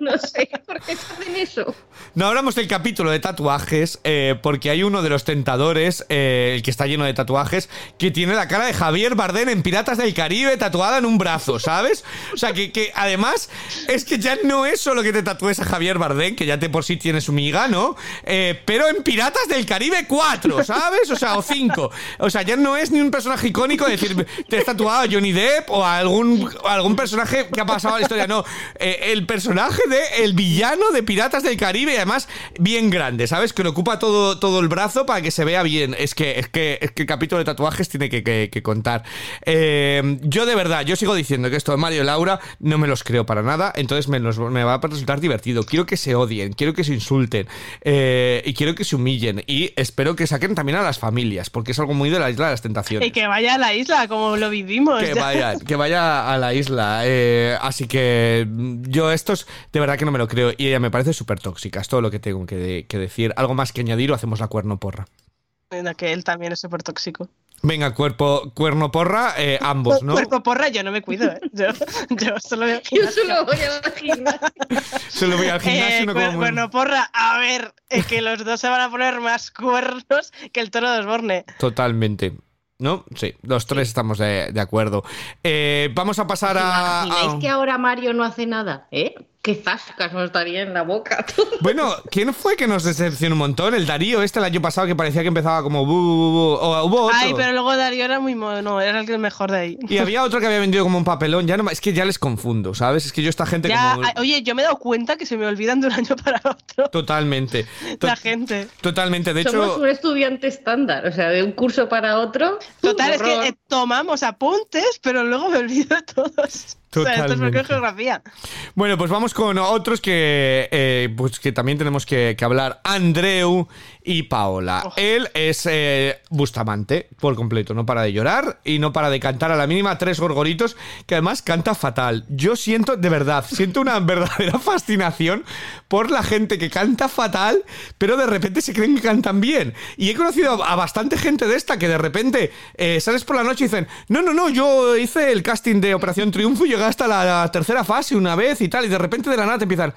no sé, ¿por qué hacen eso? No hablamos del capítulo de tatuajes, eh, porque hay uno de los tentadores, eh, el que está lleno de tatuajes, que tiene la cara de Javier Bardem en Piratas del Caribe tatuada en un brazo, ¿sabes? O sea, que, que además es que ya no es solo que te tatúes a Javier Bardem, que ya te por sí tiene su miga, ¿no? Eh, pero en Piratas del Caribe 4, ¿sabes? O sea, o 5. O sea, ya no es ni un personaje icónico, decir, te has tatuado a Johnny Depp o a algún, algún personaje que ha pasado a la historia, no. Eh, el personaje de el villano de Piratas del Caribe, y además bien grande, ¿sabes? Que le ocupa todo, todo el brazo para que se vea bien. Es que, es que, es que el capítulo de tatuajes tiene que, que- contar. Eh, yo de verdad, yo sigo diciendo que esto de Mario y Laura no me los creo para nada, entonces me, me va a resultar divertido. Quiero que se odien, quiero que se insulten eh, y quiero que se humillen y espero que saquen también a las familias, porque es algo muy de la isla de las tentaciones. y que vaya a la isla, como lo vivimos. Que ya. vaya, que vaya a la isla. eh, así que mm, yo estos de verdad que no me lo creo. Y ella me parece súper tóxica. Es todo lo que tengo que, que decir. ¿Algo más que añadir o hacemos la cuerno porra? Que él también es súper tóxico. Venga, cuerpo, cuerno porra, eh, ambos, ¿no? Cuerpo porra, yo no me cuido, ¿eh? Yo, yo solo veo Yo gimnasio. solo voy a la gimnasia. Solo voy al gimnasio Eh, y no cuer- como Cuerno porra, a ver, es que los dos se van a poner más cuernos que el toro de Osborne. Totalmente. ¿No? Sí, los tres estamos de, de acuerdo. Eh, vamos a pasar a. ¿Imagináis a- que ahora Mario no hace nada? ¿Eh? Qué zascas nos daría en la boca. Bueno, ¿quién fue que nos decepcionó un montón? El Darío, este el año pasado que parecía que empezaba como. bu, bu, bu, o hubo otro. Ay, pero luego Darío era muy mono, era el que mejor de ahí. Y había otro que había vendido como un papelón. Ya no, es que ya les confundo, ¿sabes? Es que yo esta gente Ya, como. oye, yo me he dado cuenta que se me olvidan de un año para otro Totalmente. To- la gente. Totalmente. De Somos hecho, un estudiante estándar, o sea, de un curso para otro. Total, un es que eh, tomamos apuntes, pero luego me olvido de todos. Esto es geografía. bueno, pues vamos con otros que, eh, pues que también tenemos que, que hablar. Andreu y Paola. Oh. Él es eh, Bustamante por completo. No para de llorar y no para de cantar a la mínima tres gorgoritos, que además canta fatal. Yo siento, de verdad, siento una verdadera fascinación por la gente que canta fatal, pero de repente se creen que cantan bien. Y he conocido a bastante gente de esta que de repente eh, sales por la noche y dicen, no, no, no, yo hice el casting de Operación Triunfo y llegué hasta la tercera fase una vez y tal, y de repente de la nada te empiezan...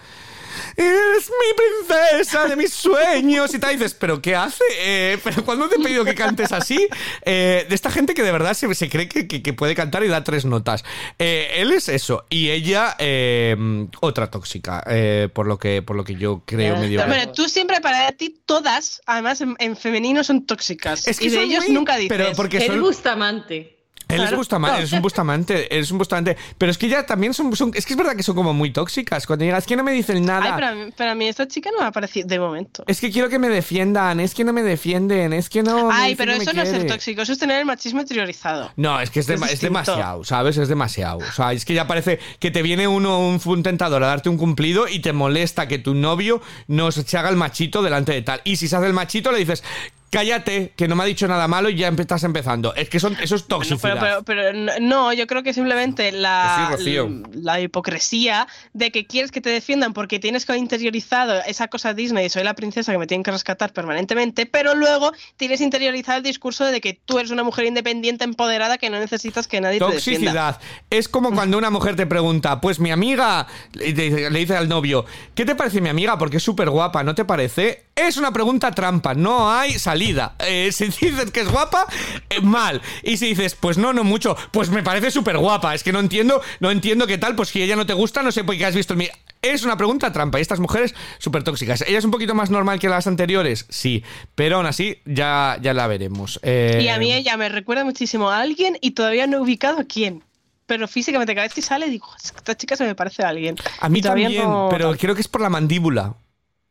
Es mi princesa de mis sueños y tal. Y dices, ¿pero qué hace? Eh, ¿Pero cuándo te he pedido que cantes así? Eh, de esta gente que de verdad se, se cree que, que- que puede cantar y da tres notas. Eh, él es eso. Y ella, eh, otra tóxica. eh, por, lo que, por lo que yo creo Ya medio. Pero tú siempre, para ti, todas, además en, en femenino, son tóxicas. Es que y de ellos muy- nunca dices. pero porque El son- Bustamante. Él es. Bustamante, eres un Bustamante, eres un Bustamante. Pero es que ya también son, son- Es que es verdad que son como muy tóxicas. Cuando llegas, es que no me dicen nada. Ay, pero a, mí, pero a mí esta chica no me ha parecido de momento. Es que quiero que me defiendan, es que no me defienden, es que no. Ay, pero eso no es ser tóxico, eso es tener el machismo interiorizado. No, es que es, Es es demasiado, ¿sabes? Es demasiado. O sea, es que ya parece que te viene uno, un, un tentador a darte un cumplido y te molesta que tu novio no se haga el machito delante de tal. Y si se hace el machito, le dices, cállate, que no me ha dicho nada malo y ya estás empezando. Es que son, eso es toxicidad. Pero, pero- pero no, yo creo que simplemente la, Que sí, Rocío. la hipocresía de que quieres que te defiendan porque tienes que interiorizado esa cosa Disney, soy la princesa que me tienen que rescatar permanentemente, pero luego tienes interiorizado el discurso de que tú eres una mujer independiente, empoderada, que no necesitas que nadie te defienda. Toxicidad. Es como cuando una mujer te pregunta, pues mi amiga, le dice, le dice al novio, ¿qué te parece mi amiga? Porque es súper guapa, ¿no te parece? Es una pregunta trampa, no hay salida. Eh, si dices que es guapa, eh, mal. Y si dices, pues no, no mucho, pues me parece súper guapa. Es que no entiendo, no entiendo qué tal, pues si ella no te gusta, no sé por qué has visto en mi... Es una pregunta trampa y estas mujeres súper tóxicas. ¿Ella es un poquito más normal que las anteriores? Sí, pero aún así ya, ya la veremos. Eh, Y a mí ella me recuerda muchísimo a alguien y todavía no he ubicado a quién. Pero físicamente cada vez que sale digo, esta chica se me parece a alguien. A mí también, no- pero creo que es por la mandíbula.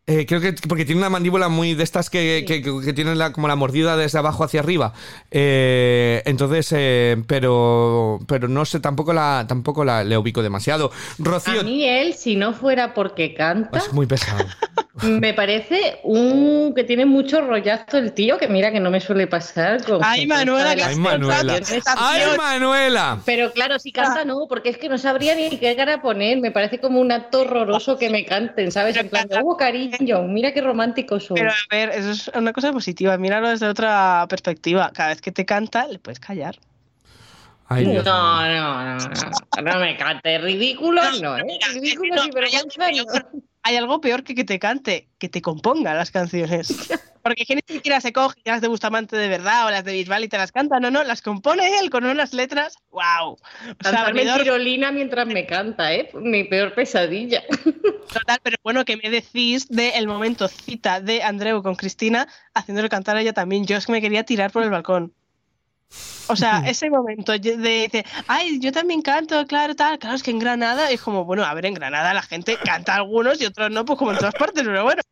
Eh, creo que porque tiene una mandíbula muy de estas que, que, que- que tienen la, como la mordida desde abajo hacia arriba. Eh, entonces, eh, pero pero no sé, tampoco la tampoco la le ubico demasiado. Rocío, A mí él, si no fuera porque canta, es muy pesado. me parece un que tiene mucho rollazo el tío, que mira que no me suele pasar. Con Ay, Manuela, que Ay, Manuela. canciones. ¡Ay, Manuela! Pero claro, si canta no, porque es que no sabría ni qué cara poner. Me parece como un acto horroroso que me canten, ¿sabes? En plan, oh, cariño, mira qué romántico soy. Pero a ver, eso es una cosa positiva. Míralo desde otra perspectiva. Cada vez que te canta, le puedes callar. Ay, No, no, no, no, no me cante. Ridículo no, ¿eh? Ridículo no, hay algo peor. Hay algo peor que que te cante, que te componga las canciones. Porque que ni siquiera se coge las de Bustamante de verdad o las de Bisbal y te las canta. No, no, las compone él con unas letras. ¡Wow! O sea, tirolina mientras me canta, ¿eh? Mi peor pesadilla. total, pero bueno, que me decís del momento cita de Andreu con Cristina haciéndole cantar a ella también. Yo es que me quería tirar por el balcón. O sea, ese momento de dice, ay, yo también canto, claro, tal, claro, es que en Granada es como, bueno, a ver, en Granada la gente canta algunos y otros no, pues como en todas partes, pero bueno.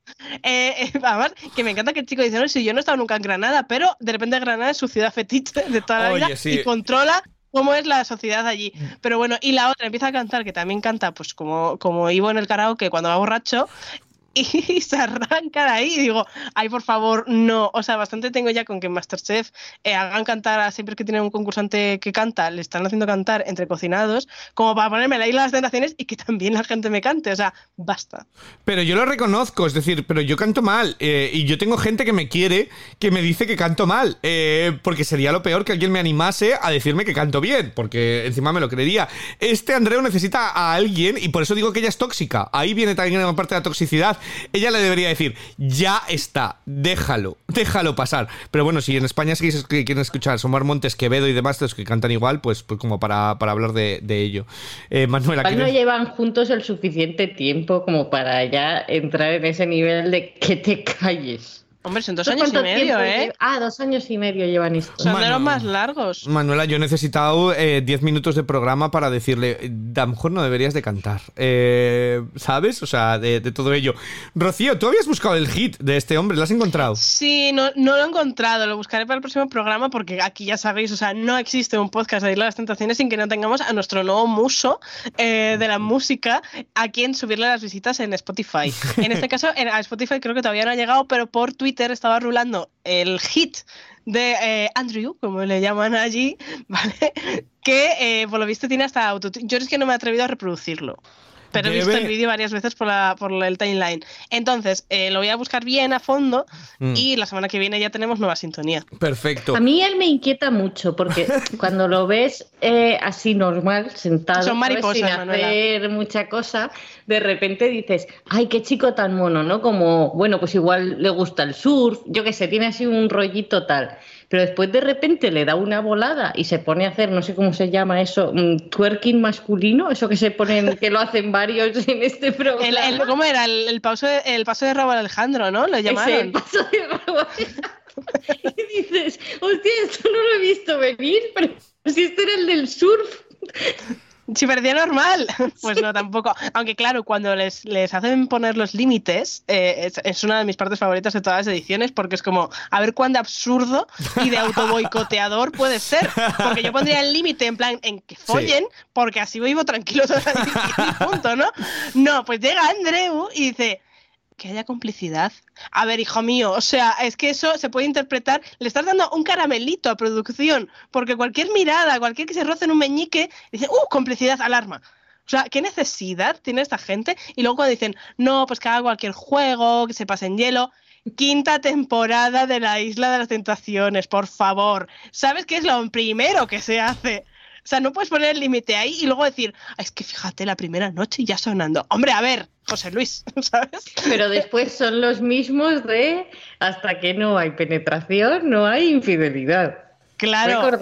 Eh, eh, además, que me encanta que el chico dice, no, si yo no he estado nunca en Granada, pero de repente Granada es su ciudad fetiche de toda la Oye, vida sí. y controla cómo es la sociedad allí. Pero bueno, y la otra empieza a cantar, que también canta, pues como, como Ivo en el karaoke cuando va borracho, y se arranca de ahí digo, ay, por favor, no. O sea, bastante tengo ya con que Masterchef eh, hagan cantar a siempre que tienen un concursante que canta, le están haciendo cantar entre cocinados, como para ponerme la isla las tentaciones y que también la gente me cante. O sea, basta. Pero yo lo reconozco, es decir, pero yo canto mal. eh, y yo tengo gente que me quiere que me dice que canto mal. eh, porque sería lo peor que alguien me animase a decirme que canto bien. Porque encima me lo creería. Este Andreu necesita a alguien y por eso digo que ella es tóxica. Ahí viene también una parte de la toxicidad. Ella le debería decir, ya está, déjalo, déjalo pasar. Pero bueno, si en España seguís que quieren escuchar Somar Montes, Quevedo y demás, los que cantan igual, pues, pues como para, para hablar de, de ello. Eh, Manuela, no ¿quieres- llevan juntos el suficiente tiempo como para ya entrar en ese nivel de que te calles. Hombre, son dos ¿Tú años y medio, ¿eh? Ah, dos años y medio llevan esto. Son de Manu- los más largos. Manuela, yo he necesitado eh, 10 minutos de programa para decirle, eh, a lo mejor no deberías de cantar. Eh, ¿Sabes? O sea, de, de todo ello. Rocío, tú habías buscado el hit de este hombre, ¿lo has encontrado? Sí, no, no lo he encontrado, lo buscaré para el próximo programa porque aquí ya sabéis, o sea, no existe un podcast de Isla de las Tentaciones sin que no tengamos a nuestro nuevo muso eh, de la música a quien subirle las visitas en Spotify. En este caso, en, a Spotify creo que todavía no ha llegado, pero por Twitter estaba rulando el hit de eh, Andrew, como le llaman allí, ¿vale? Que eh, por lo visto tiene hasta autotune. Yo es que no me he atrevido a reproducirlo. Pero he visto Debe- el vídeo varias veces por, la, por el timeline. Entonces, eh, lo voy a buscar bien a fondo Mm. y la semana que viene ya tenemos nueva sintonía. Perfecto. A mí él me inquieta mucho porque cuando lo ves eh, así normal, sentado, Son mariposas, sin Manuela. hacer mucha cosa, de repente dices, ay, qué chico tan mono, ¿no? Como, bueno, pues igual le gusta el surf, yo qué sé, tiene así un rollito tal. Pero después de repente le da una volada y se pone a hacer, no sé cómo se llama eso, mm, twerking masculino, eso que se ponen, que lo hacen varios en este programa. El, el- ¿Cómo era? El, el paso de, el paso de Raúl Alejandro, ¿no? Lo Ese llamaron. paso de rabo. y dices, hostia, esto no lo he visto venir, pero si este era el del surf. Si parecía normal. Pues no, tampoco. Aunque claro, cuando les, les hacen poner los límites, eh, es, es una de mis partes favoritas de todas las ediciones, porque es como, a ver cuán de absurdo y de autoboicoteador puede ser. Porque yo pondría el límite en plan, en que follen, porque así vivo tranquilo toda la edición y punto, ¿no? No, pues llega Andreu y dice, que haya complicidad. A ver, hijo mío, o sea, es que eso se puede interpretar, le estás dando un caramelito a producción, porque cualquier mirada, cualquier que se roce en un meñique, dice, ¡uh! Complicidad, alarma. O sea, ¿qué necesidad tiene esta gente? Y luego cuando dicen, no, pues que haga cualquier juego, que se pase en hielo. Quinta temporada de la Isla de las Tentaciones, por favor. ¿Sabes qué es lo primero que se hace? O sea, no puedes poner el límite ahí y luego decir, es que fíjate, la primera noche ya sonando. Hombre, a ver, José Luis, ¿sabes? Pero después son los mismos de hasta que no hay penetración, no hay infidelidad. Claro,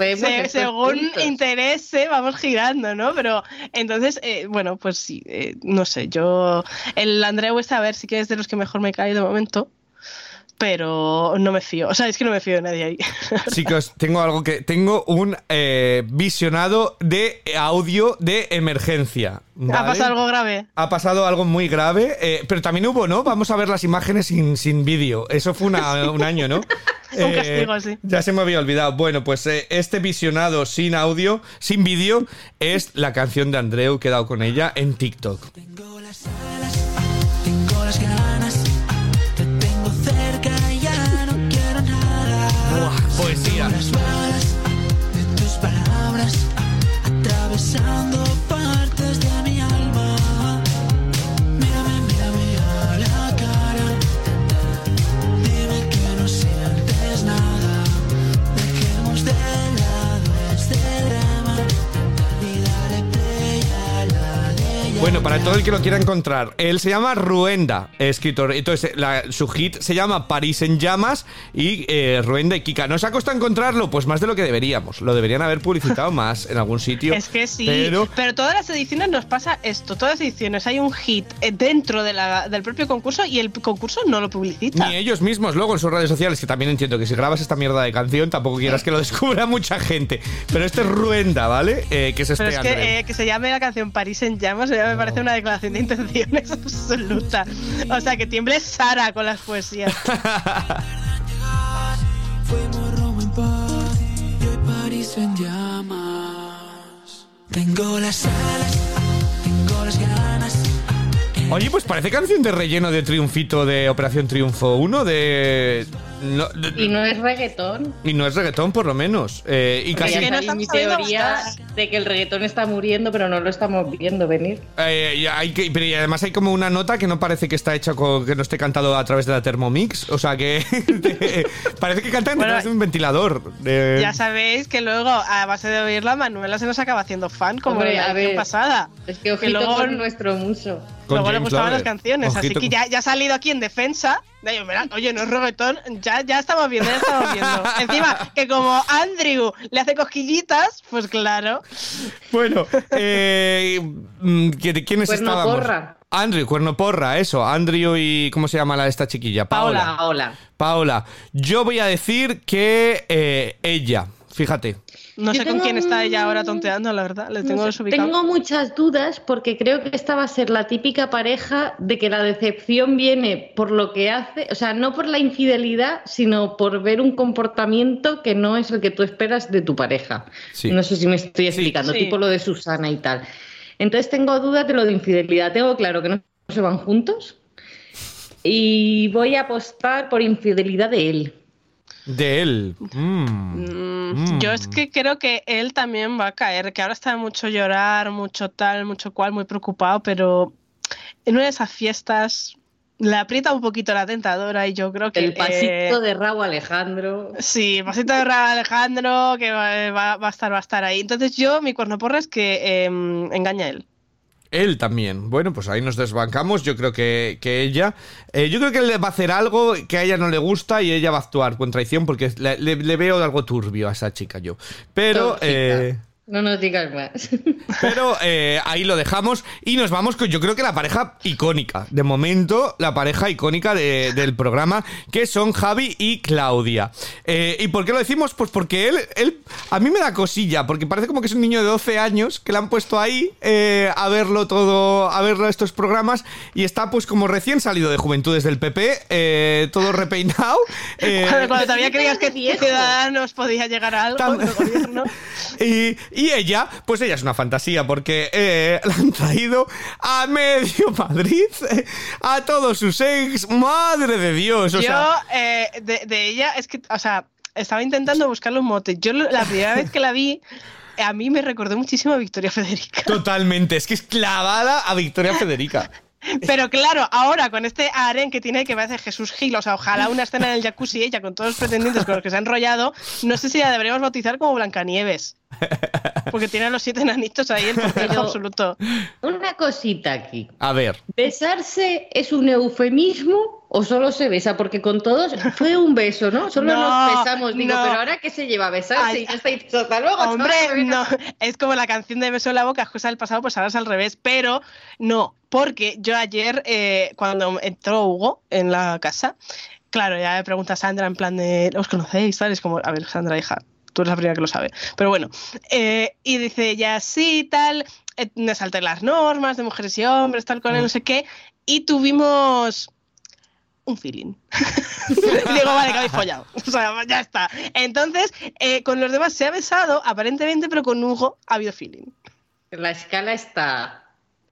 según interese vamos girando, ¿no? Pero entonces, eh, bueno, pues sí, eh, no sé, yo, el Andrea West, a ver, sí que es de los que mejor me cae de momento, pero no me fío. O sea, es que no me fío de nadie ahí. Chicos, tengo algo que. Tengo un eh, visionado de audio de emergencia. ¿Ha pasado algo grave? Ha pasado algo muy grave, eh, pero también hubo, ¿no? Vamos a ver las imágenes sin, sin vídeo. Eso fue un año, ¿no? un castigo, sí. Ya se me había olvidado. Bueno, pues eh, este visionado sin audio, sin vídeo, es la canción de Andreu, que he dado con ella en TikTok. Tengo las alas, tengo las ganas poesía. de tus palabras atravesando Bueno, para todo el que lo quiera encontrar, él se llama Ruenda, escritor. Entonces, la, su hit se llama París en llamas y eh, Ruenda y Kika. ¿Nos ha costado encontrarlo? Pues más de lo que deberíamos. Lo deberían haber publicitado más en algún sitio. Es que sí, pero... todas las ediciones nos pasa esto. Todas las ediciones hay un hit eh, dentro de la, del propio concurso y el concurso no lo publicita. Ni ellos mismos luego en sus redes sociales, que también entiendo que si grabas esta mierda de canción tampoco quieras que lo descubra mucha gente. Pero este es Ruenda, ¿vale? Eh, que es este pero es que, que, se llame la canción París en llamas ya me parece una declaración de intenciones absoluta. O sea, que tiemble Sara con las poesías. Oye, pues parece canción de relleno de Triunfito de Operación Triunfo 1 de y no es reggaetón. Y no es reggaetón, por lo menos. Eh, y casi. que no mi teoría de que el reggaetón está muriendo, pero no lo estamos viendo venir. Eh, hay que, pero además hay como una nota que no parece que está hecha con, que no esté cantado a través de la Thermomix. O sea que parece que cantan a través de un ventilador. Ya sabéis que luego, a base de oírla, Manuela se nos acaba haciendo fan, como la vez pasada. Es que ojito que luego, con nuestro muso. Luego le gustaban las canciones, así que ya, ya ha salido aquí en defensa Oye, no es reggaetón, ya, ya estamos viendo, ya estamos viendo. Encima, que como Andrew le hace cosquillitas, pues claro. Bueno, eh, mm, ¿quiénes Cuerno Porra. Andrew, Cuerno Porra, eso. Andrew y. ¿Cómo se llama la esta chiquilla? Paola. Paola. Paola. Yo voy a decir que eh, ella, fíjate. No sé con quién está ella ahora tonteando, la verdad. Le tengo, tengo muchas dudas porque creo que esta va a ser la típica pareja de que la decepción viene por lo que hace, o sea, no por la infidelidad, sino por ver un comportamiento que no es el que tú esperas de tu pareja. No sé si me estoy explicando, tipo lo de Susana y tal. Entonces tengo dudas de lo de infidelidad. Tengo claro que no se van juntos y voy a apostar por infidelidad de él. De él. Mm. Mm, yo es que creo que él también va a caer, que ahora está mucho llorar, mucho tal, mucho cual, muy preocupado, pero en una de esas fiestas le aprieta un poquito la tentadora y yo creo que... El pasito de Raúl Alejandro. Sí, el pasito de Raúl Alejandro que va, a estar, va a estar ahí. Entonces yo, mi cuerno porra es que em, engaña a él. Él también. Bueno, pues ahí nos desbancamos. Yo creo que, ella. Eh, yo creo que él va a hacer algo que a ella no le gusta y ella va a actuar con traición porque le, veo algo turbio a esa chica yo. Pero. No nos digas más. Pero eh, ahí lo dejamos y nos vamos con yo creo que la pareja icónica. De momento, la pareja icónica del programa, que son Javi y Claudia. Eh, ¿Y por qué lo decimos? Pues porque él, él, a mí me da cosilla, porque parece como que es un niño de 12 años que le han puesto ahí eh, a verlo todo, a verlo estos programas y está pues como recién salido de Juventudes del PP, todo repeinado. cuando, todavía creías que Ciudadanos podía llegar a algo, y, Y ella, pues ella es una fantasía porque eh, la han traído a medio Madrid, eh, a todos sus ex, madre de Dios. O Yo, sea, eh, de, de ella, es que, o sea, estaba intentando buscarle un mote. Yo la primera vez que la vi, a mí me recordó muchísimo a Victoria Federica. totalmente, es que es clavada a Victoria Federica. Pero claro, ahora con este aren que tiene que parece Jesús Gil, o sea, ojalá una escena en el jacuzzi ella con todos los pretendientes con los que se ha enrollado, no sé si la deberíamos bautizar como Blancanieves. Porque tiene a los siete enanitos ahí en perfecto Pero- absoluto. Una cosita aquí. A ver, ¿Besarse es un eufemismo o solo se besa? Porque con todos fue un beso, ¿no? Solo No, nos besamos. Digo, no. pero ahora qué se lleva a besarse Ay, y ya está y hasta luego. Hombre, no, venga". es como la canción de Beso en la boca, es cosa del pasado, pues ahora es al revés, pero no, porque yo ayer, eh, cuando entró Hugo en la casa, claro, ya me pregunta Sandra en plan de, ¿os conocéis? Tal, es como, a ver, Sandra, hija, tú eres la primera que lo sabe, pero bueno, eh, y dice, ya sí, tal, eh, me salté las normas de mujeres y hombres, tal, con él, no sé qué, y tuvimos un feeling. y digo, vale, que habéis follado. O sea, ya está. Entonces, eh, con los demás se ha besado, aparentemente, pero con Hugo ha habido feeling. La escala está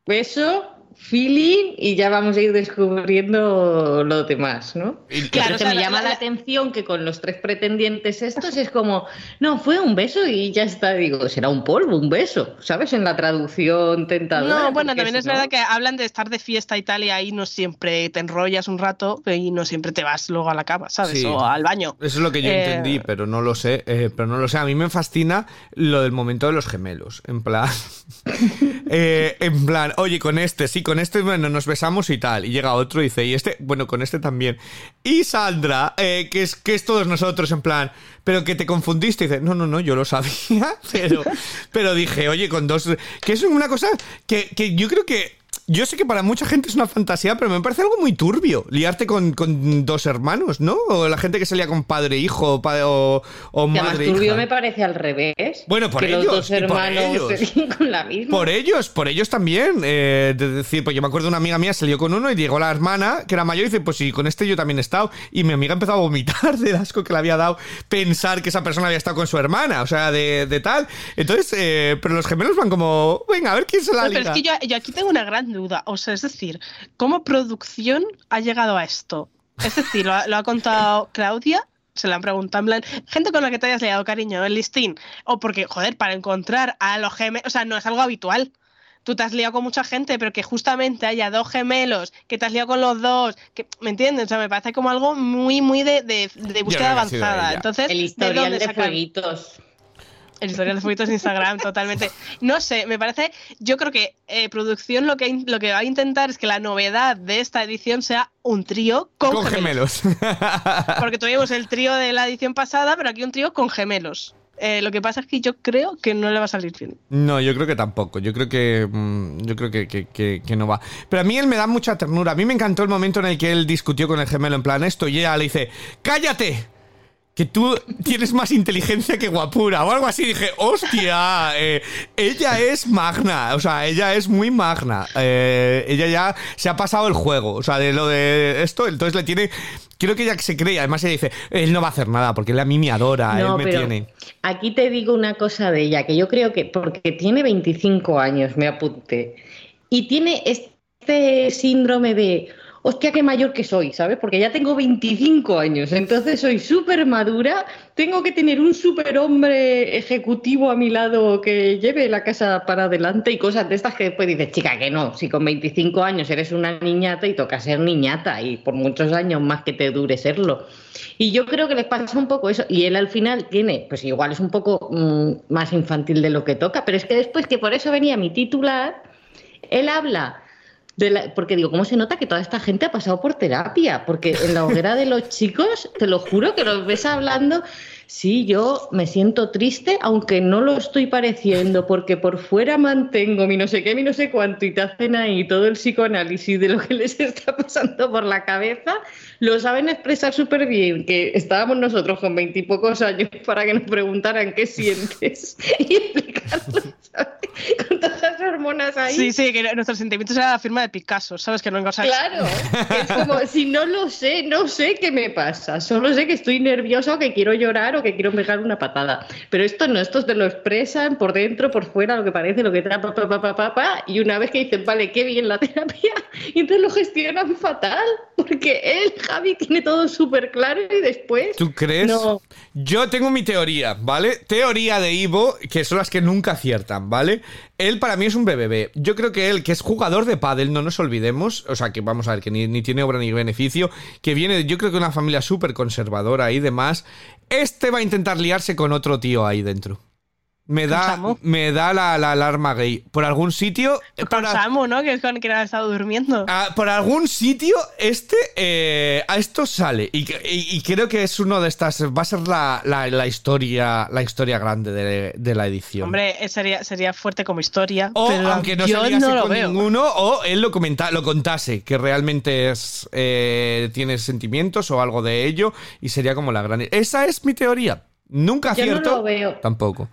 beso, feeling y ya vamos a ir descubriendo lo demás, ¿no? Y- Claro, o sea, me la- llama la- la, la- atención que con los tres pretendientes estos es como, no, fue un beso y ya está, digo, será un polvo, un beso, ¿sabes? En la traducción tentadora. No, bueno, también es no- verdad que hablan de estar de fiesta y tal, y ahí no siempre te enrollas un rato y no siempre te vas luego a la cama, ¿sabes? Sí. O al baño. Eso es lo que yo Eh, entendí, pero no lo sé. eh, pero no lo sé. A mí me fascina lo del momento de los gemelos. En plan. eh, en plan, oye, con este, sí, con este, bueno, nos besamos y tal. Y llega otro y dice, y este, bueno, con este también. Y Sandra, eh, que, es, que es todos nosotros, en plan, pero que te confundiste. Dice, no, no, no, yo lo sabía. Pero, pero dije, oye, con dos. Que es una cosa que, que yo creo que. Yo sé que para mucha gente es una fantasía, pero me parece algo muy turbio. Liarte con, con dos hermanos, ¿no? O la gente que salía con padre e hijo o, pa- o, o Que además madre turbio hija. me parece al revés. Bueno, por que ellos, los dos y por hermanos ellos. con la misma. Por ellos, por ellos también. eh, de decir, pues yo me acuerdo una amiga mía salió con uno y llegó la hermana, que era mayor, y dice, pues sí, con este yo también he estado. Y mi amiga empezó a vomitar del asco que le había dado pensar que esa persona había estado con su hermana, o sea, de, de tal. Entonces, eh, pero los gemelos van como, venga, a ver quién se la No, pero es liga. que yo, yo aquí tengo una gran duda. O sea, es decir, ¿cómo producción ha llegado a esto? Es decir, lo ha, lo ha contado Claudia, se le han preguntado en plan, gente con la que te hayas liado, cariño, el listín. O porque, joder, para encontrar a los gemelos, o sea, no es algo habitual. Tú te has liado con mucha gente, pero que justamente haya dos gemelos, que te has liado con los dos, que, ¿me entiendes? O sea, me parece como algo muy, muy de, de- de búsqueda avanzada. Entonces, El ¿de historial de sacan? fueguitos. El historial de fueguitos de Instagram, totalmente. No sé, me parece. Yo creo que eh, producción lo que, lo que va a intentar es que la novedad de esta edición sea un trío con, Con gemelos. gemelos. Porque tuvimos el trío de la edición pasada, pero aquí un trío con gemelos. Eh, lo que pasa es que yo creo que no le va a salir bien. No, yo creo que tampoco. Yo creo que. mm, yo creo que, que- que- que no va. Pero a mí él me da mucha ternura. A mí me encantó el momento en el que él discutió con el gemelo en plan esto y ella le dice: ¡Cállate! Que tú tienes más inteligencia que guapura o algo así. Dije, hostia, eh, ella es magna, o sea, ella es muy magna. Eh, ella ya se ha pasado el juego, o sea, de lo de esto, entonces le tiene... Creo que ella se cree, además ella dice, él no va a hacer nada porque él a mí me adora, No, él me pero tiene... Aquí te digo una cosa de ella, que yo creo que porque tiene 25 años, me apunté, y tiene este síndrome de, hostia, qué mayor que soy, ¿sabes? Porque ya tengo 25 años, entonces soy súper madura, tengo que tener un súper hombre ejecutivo a mi lado que lleve la casa para adelante y cosas de estas que después dices, chica, que no, si con 25 años eres una niñata y toca ser niñata y por muchos años más que te dure serlo. Y yo creo que les pasa un poco eso. Y él al final tiene, pues igual es un poco mm, más infantil de lo que toca, pero es que después, que por eso venía mi titular, él habla. Porque digo, ¿cómo se nota que toda esta gente ha pasado por terapia? Porque en la hoguera de los chicos, te lo juro que los ves hablando, sí, yo me siento triste, aunque no lo estoy pareciendo, porque por fuera mantengo mi no sé qué, mi no sé cuánto, y te hacen ahí todo el psicoanálisis de lo que les está pasando por la cabeza, lo saben expresar súper bien, que estábamos nosotros con veintipocos años para que nos preguntaran qué sientes y explicarlo, ¿sabes? Con todas las hormonas ahí. Sí, sí, que nuestros sentimientos era la firma de Picasso, ¿sabes? Que no sea, Claro, es como si no lo sé, no sé qué me pasa, solo sé que estoy nerviosa o que quiero llorar que quiero pegar una patada. Pero esto no, estos te lo expresan por dentro, por fuera, lo que parece, lo que te pa, pa, pa, pa, pa, y una vez que dicen, vale, qué bien la terapia, y entonces lo gestionan fatal, porque él, Javi, tiene todo súper claro y después... ¿Tú crees? No. Yo tengo mi teoría, ¿vale? Teoría de Ivo, que son las que nunca aciertan, ¿vale? Él para mí es un BBB. Yo creo que él, que es jugador de pádel, no nos olvidemos, o sea, que vamos a ver, que ni, ni tiene obra ni beneficio, que viene, yo creo que una familia súper conservadora y demás, este va a intentar liarse con otro tío ahí dentro. Me da, Samu? me da la, la alarma gay. Por algún sitio... Con por a- Samu, ¿no? Que es con quien ha estado durmiendo. Ah, por algún sitio, este eh, a esto sale. Y, que- y- y creo que es uno de estas. Va a ser la, la- la historia. La historia grande de, de la edición. Hombre, eh, sería, sería fuerte como historia. o pero aunque no yo no lo con veo. ninguno, o él lo comenta, lo contase, que realmente es eh, tiene sentimientos o algo de ello, y sería como la gran. Esa es mi teoría. Nunca Yo no acierto. lo veo. Tampoco.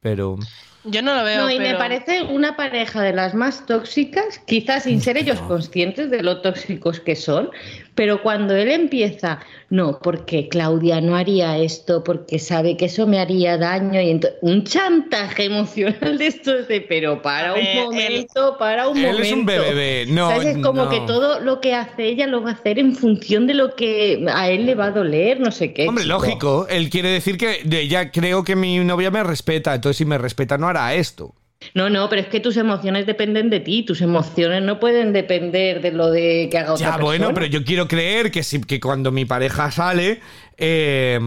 Pero. Yo no lo veo. No, y me parece una pareja de las más tóxicas, quizás sin ser ellos conscientes de lo tóxicos que son, pero cuando él empieza, no, porque Claudia no haría esto, porque sabe que eso me haría daño, y un chantaje emocional de estos de, pero para un él- momento, para un Él momento. es un bebé, no, ¿Sabes? Es como no. que todo lo que hace ella lo va a hacer en función de lo que a él le va a doler, no sé qué. Hombre, chico. lógico. Él quiere decir que de ella creo que mi novia me respeta. Entonces, si me respeta, no hará esto. No, no, pero es que tus emociones dependen de ti, tus emociones no pueden depender de lo de que haga otra Ya, bueno, persona. pero yo quiero creer que, si, que cuando mi pareja sale, eh,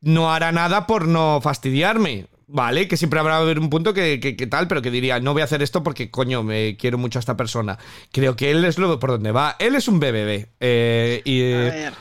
no hará nada por no fastidiarme. Vale, que siempre habrá un punto que, que- que tal, pero que diría, no voy a hacer esto porque, coño, me quiero mucho a esta persona. Creo que él es lo por donde va. Él es un BBB. eh, y, A ver.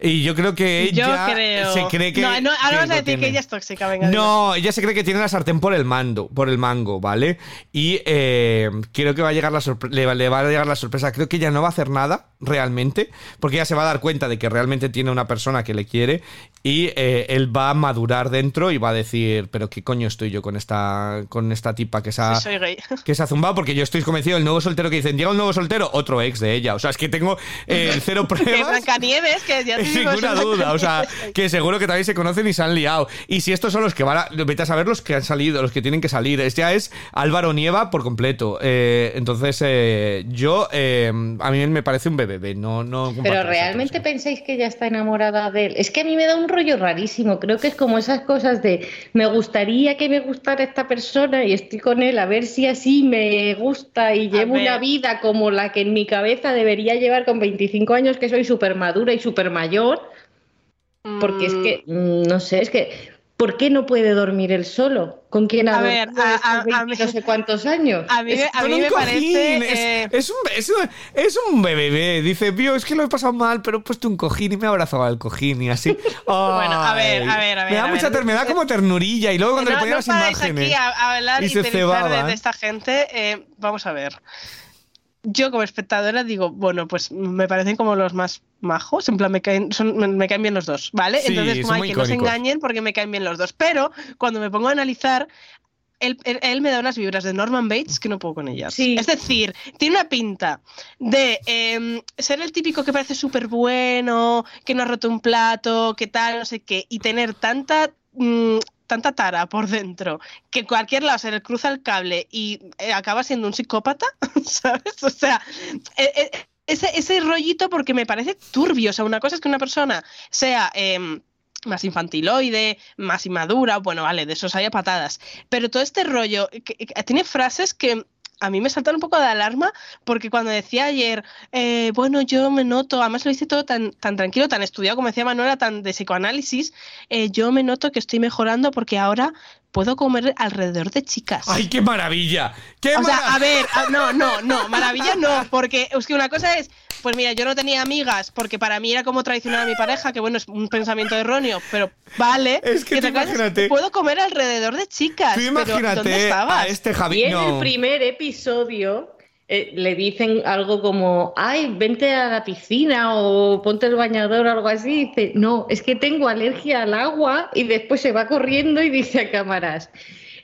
Y yo creo que Yo ella creo. se cree que. No, no, ahora que vas a decir que ella es tóxica, venga. No, ella se cree que tiene la sartén por el mando, por el mango, ¿vale? Y eh, creo que va a llegar la le, va- le va a llegar la sorpresa. Creo que ella no va a hacer nada realmente, porque ella se va a dar cuenta de que realmente tiene una persona que le quiere y eh, él va a madurar dentro y va a decir, pero qué coño estoy yo con esta con esta tipa que se ha, Sí, soy gay. que se ha zumbado, porque yo estoy convencido del nuevo soltero que dicen, llega un nuevo soltero, otro ex de ella. O sea, es que tengo eh, cero Que pruebas. Blancanieves, que ya digo, ninguna duda, o sea, que seguro que también se conocen y se han liado. Y si estos son los que van a. Vete a saber los que han salido, los que tienen que salir. Es, ya es Álvaro Nieva por completo. Eh, entonces, eh, yo. eh, a mí me parece un BBB, no. no Pero realmente pensáis que ella está enamorada de él. Es que a mí me da un rollo rarísimo. Creo que es como esas cosas de me gustaría que me gustara esta persona y estoy con él a ver si así me gusta y llevo una vida como la que en mi cabeza debería llevar con 25 años, que soy súper madura y súper mayor. Porque es que, mm, no sé, es que, ¿por qué no puede dormir él solo? ¿Con quién ha A ver, dormido a- estos a- a 20 mí- no sé cuántos años? A mí, me- a Con mí un me cojín, parece. es, eh, es un, es, un, es un BBB. Dice, tío, es que lo he pasado mal, pero he puesto un cojín y me he abrazado al cojín y así. Bueno, a ver, Ay. a ver, a ver, Me da a mucha ver. ter- me da como ternurilla. Y luego cuando le no, ponían no las imágenes. aquí a, a hablar y y, se de esta gente. eh, vamos a ver. Yo como espectadora digo, bueno, pues me parecen como los más majos, en plan me caen, son, me, me caen bien los dos, ¿vale? Sí, Entonces, como hay que no se engañen porque me caen bien los dos. Pero cuando me pongo a analizar, él, él- él me da unas vibras de Norman Bates que no puedo con ellas. Sí. Es decir, tiene una pinta de em, ser el típico que parece súper bueno, que no ha roto un plato, que tal, no sé qué, y tener tanta. mm, tanta tara por dentro que cualquier lado se le cruza el cable y eh, acaba siendo un psicópata, ¿sabes? O sea, eh, eh, ese, ese rollito porque me parece turbio. O sea, una cosa es que una persona sea em, más infantiloide, más inmadura, bueno, vale, de esos hay patadas. Pero todo este rollo tiene frases que a mí me saltan un poco de alarma porque cuando decía ayer, eh, bueno, yo me noto, además lo hice todo tan, tan tranquilo, tan estudiado, como decía Manuela, tan de psicoanálisis, eh, yo me noto que estoy mejorando porque ahora puedo comer alrededor de chicas. ¡Ay, qué maravilla! ¡Qué O sea, a ver, no, no, no, maravilla no, porque es que una cosa es, pues mira, yo no tenía amigas porque para mí era como traicionar a mi pareja, que bueno, es un pensamiento erróneo, pero vale. Es que es, imagínate- puedo comer alrededor de chicas. Tú pero ¿dónde imagínate estabas? a este Y en no. el primer episodio eh, le dicen algo como, ay, vente a la piscina o ponte el bañador o algo así. Y dice, no, es que tengo alergia al agua y después se va corriendo y dice a cámaras,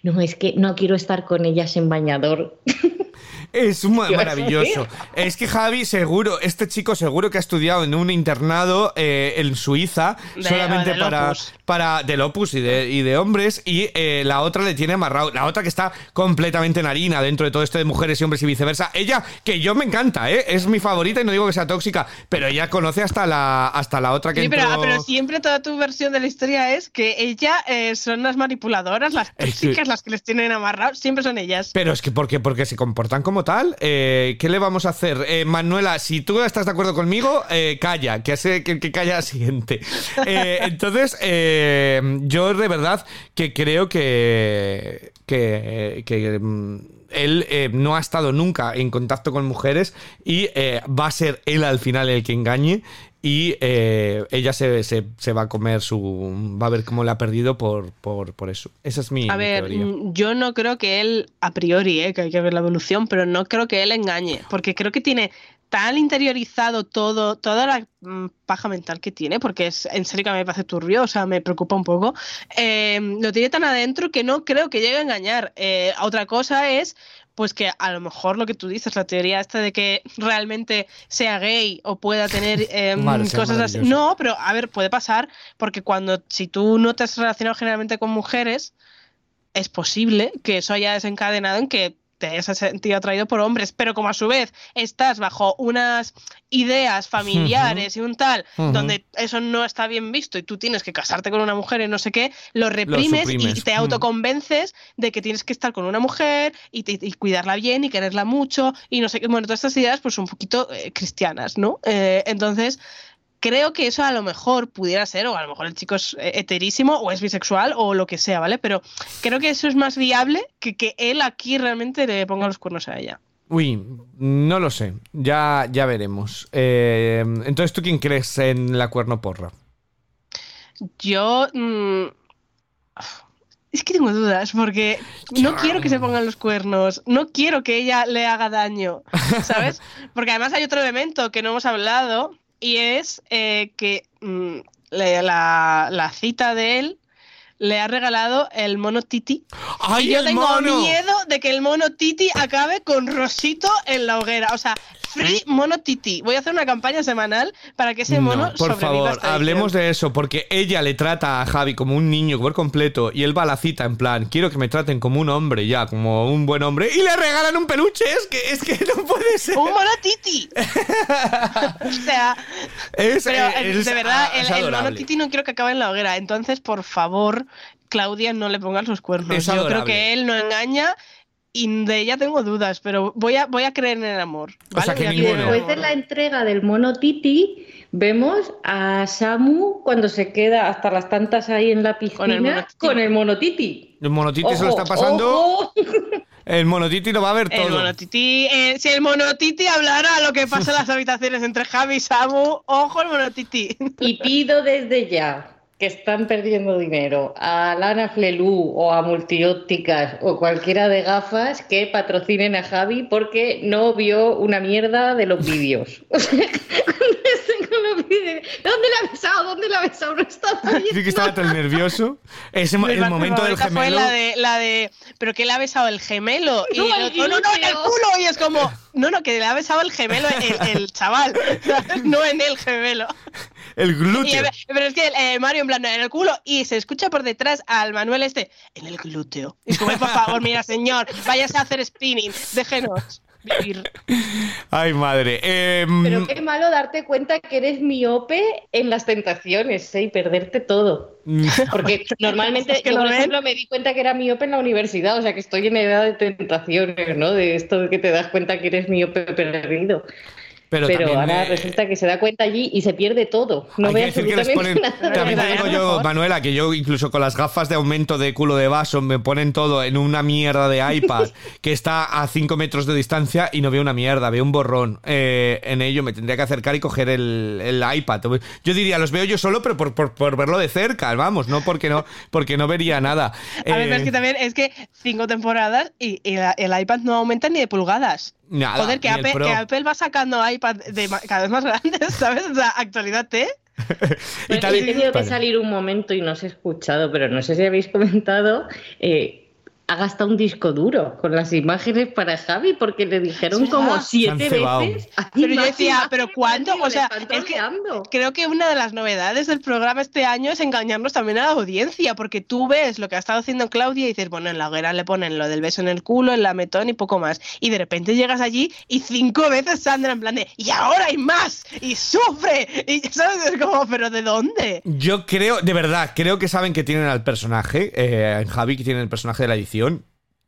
no, es que no quiero estar con ellas en bañador. Es maravilloso. Es que Javi, seguro, este chico seguro que ha estudiado en un internado eh, en Suiza De- solamente para, Opus. para del Opus y de, y de hombres y eh, la otra le tiene amarrado. La otra que está completamente en harina dentro de todo esto de mujeres y hombres y viceversa. Ella, que yo me encanta, ¿eh? es mi favorita y no digo que sea tóxica, pero ella conoce hasta la, hasta la otra que Sí, pero, entró- ah, pero siempre toda tu versión de la historia es que ella eh, son las manipuladoras, las Es que- tóxicas, las que les tienen amarrados, siempre son ellas. Pero es que porque, porque se comportan como tal. Eh, ¿Qué le vamos a hacer? Eh, Manuela, si tú estás de acuerdo conmigo, eh, calla, que, hace, que, que calla la siguiente. Entonces, yo de verdad que creo que, que, que, mm, él eh, no ha estado nunca en contacto con mujeres y eh, va a ser él al final el que engañe. Y eh, ella se, se- se va a comer su. Va a ver cómo la ha perdido por, por, por eso. Esa es mi, A ver, teoría. mm, yo no creo que él, a priori, eh, que hay que ver la evolución, pero no creo que él engañe, porque creo que tiene tan interiorizado todo, toda la mm, paja mental que tiene, porque es en serio que a mí me parece turbio, o sea, me preocupa un poco, eh, lo tiene tan adentro que no creo que llegue a engañar. Eh, otra cosa es pues que a lo mejor lo que tú dices, la teoría esta de que realmente sea gay o pueda tener eh, sea cosas así. No, pero a ver, puede pasar porque cuando, si tú no te has relacionado generalmente con mujeres, es posible que eso haya desencadenado en que te hayas sentido atraído por hombres, pero como a su vez estás bajo unas ideas familiares y un tal, donde eso no está bien visto y tú tienes que casarte con una mujer y no sé qué, lo reprimes y te Mm. autoconvences de que tienes que estar con una mujer y, te- y cuidarla bien y quererla mucho y no sé qué. Bueno, todas estas ideas pues un poquito eh, cristianas, ¿no? Eh, entonces, creo que eso a lo mejor pudiera ser, o a lo mejor el chico es eh, heterísimo o es bisexual o lo que sea, ¿vale? Pero creo que eso es más viable que que él aquí realmente le ponga los cuernos a ella. Uy, no lo sé. Ya, ya veremos. Eh, entonces, ¿tú quién crees en la cuerno porra? Yo. mm, es que tengo dudas, porque no quiero que se pongan los cuernos, no quiero que ella le haga daño, ¿sabes? Porque además hay otro elemento que no hemos hablado y es eh, que mm, le- la, la cita de él le ha regalado el mono Titi. ¡Ay, y yo el tengo mono! miedo de que el mono Titi acabe con Rosito en la hoguera. O sea, free mono Titi. Voy a hacer una campaña semanal para que ese mono No, por sobreviva favor, hablemos de eso, porque ella le trata a Javi como un niño por completo y él va a la cita en plan, quiero que me traten como un hombre ya, como un buen hombre, y le regalan un peluche, es que, es que no puede ser. ¡Un mono Titi! o sea, Es, pero eh, eh, es- de verdad, es el, el mono. Titi no quiero que acabe en la hoguera. Entonces, por favor, Claudia, no le pongas los cuernos. Yo creo que él no engaña y de ella tengo dudas, pero voy a, voy a creer en el amor. Y el después de la entrega del mono Titi, vemos a Samu cuando se queda hasta las tantas ahí en la piscina Con el mono Titi. el mono Titi. El se lo está pasando, ojo. el monotiti lo va a ver El todo. monotiti, eh, si el monotiti hablara lo que pasa en las habitaciones entre Javi y Samu, ojo el monotiti. Y pido desde ya que están perdiendo dinero a Lana Flelu o a Multiópticas o cualquiera de gafas que patrocinen a Javi porque no vio una mierda de los vídeos. ¿Dónde la ha besado? ¿Dónde la ha besado? No está bien. Sí que estaba tan nervioso. Ese, el momento del fue gemelo. la de, la de, pero que le ha besado el gemelo. Y No, el el otro, no, no, en el culo. Y es como, no, no, que le ha besado el gemelo el, el chaval, no en el gemelo. El glúteo. eh, pero es que eh, Mario en plan, en el culo, y se escucha por detrás al Manuel este, en el glúteo. Y es como, por favor, mira, señor, váyase a hacer spinning, déjenos vivir. Ay, madre. Em, Pero qué malo darte cuenta que eres miope en las tentaciones ¿eh? y perderte todo. mm, Porque normalmente Es que yo, lo por ven. ejemplo, me di cuenta que era miope en la universidad, o sea que estoy en edad de tentaciones, ¿no? De esto de que te das cuenta que eres miope perdido. Pero Pero, también, ahora eh, resulta que se da cuenta allí y se pierde todo. No Hay ve que decir que les absolutamente ponen. nada. También te digo yo. Manuela, que yo incluso con las gafas de aumento de culo de vaso me ponen todo en una mierda de iPad que está a 5 metros de distancia y no veo una mierda, veo un borrón. Eh, en ello me tendría que acercar y coger el, el iPad. Yo diría, los veo yo solo, pero por, por- por verlo de cerca, vamos, no porque no, porque no vería nada. A ver, pero es Eh, que también es que cinco temporadas y, y la- el iPad no aumenta ni de pulgadas. Nada, Joder, que Apple, que Apple va sacando iPad de cada vez más grandes, ¿sabes? O sea, actualidad, ¿eh? Pues y- he tenido que salir un momento y no os he escuchado, pero no sé si habéis comentado. eh, ha gastado un disco duro con las imágenes para Javi porque le dijeron como siete veces. "Hay Pero yo decía, ¿pero ti", O sea, están es que. Creo que una de las novedades del programa este año es engañarnos también a la audiencia, porque tú ves lo que ha estado haciendo Claudia y dices, bueno, en la hoguera le ponen lo del beso en el culo, el lametón y poco más. Y de repente llegas allí y cinco veces Sandra en plan de, y ahora hay más, y sufre, y sabes, es como, pero ¿de dónde? Yo creo, de verdad, creo que saben que tienen al personaje, eh, en Javi, que tienen el personaje de la edición,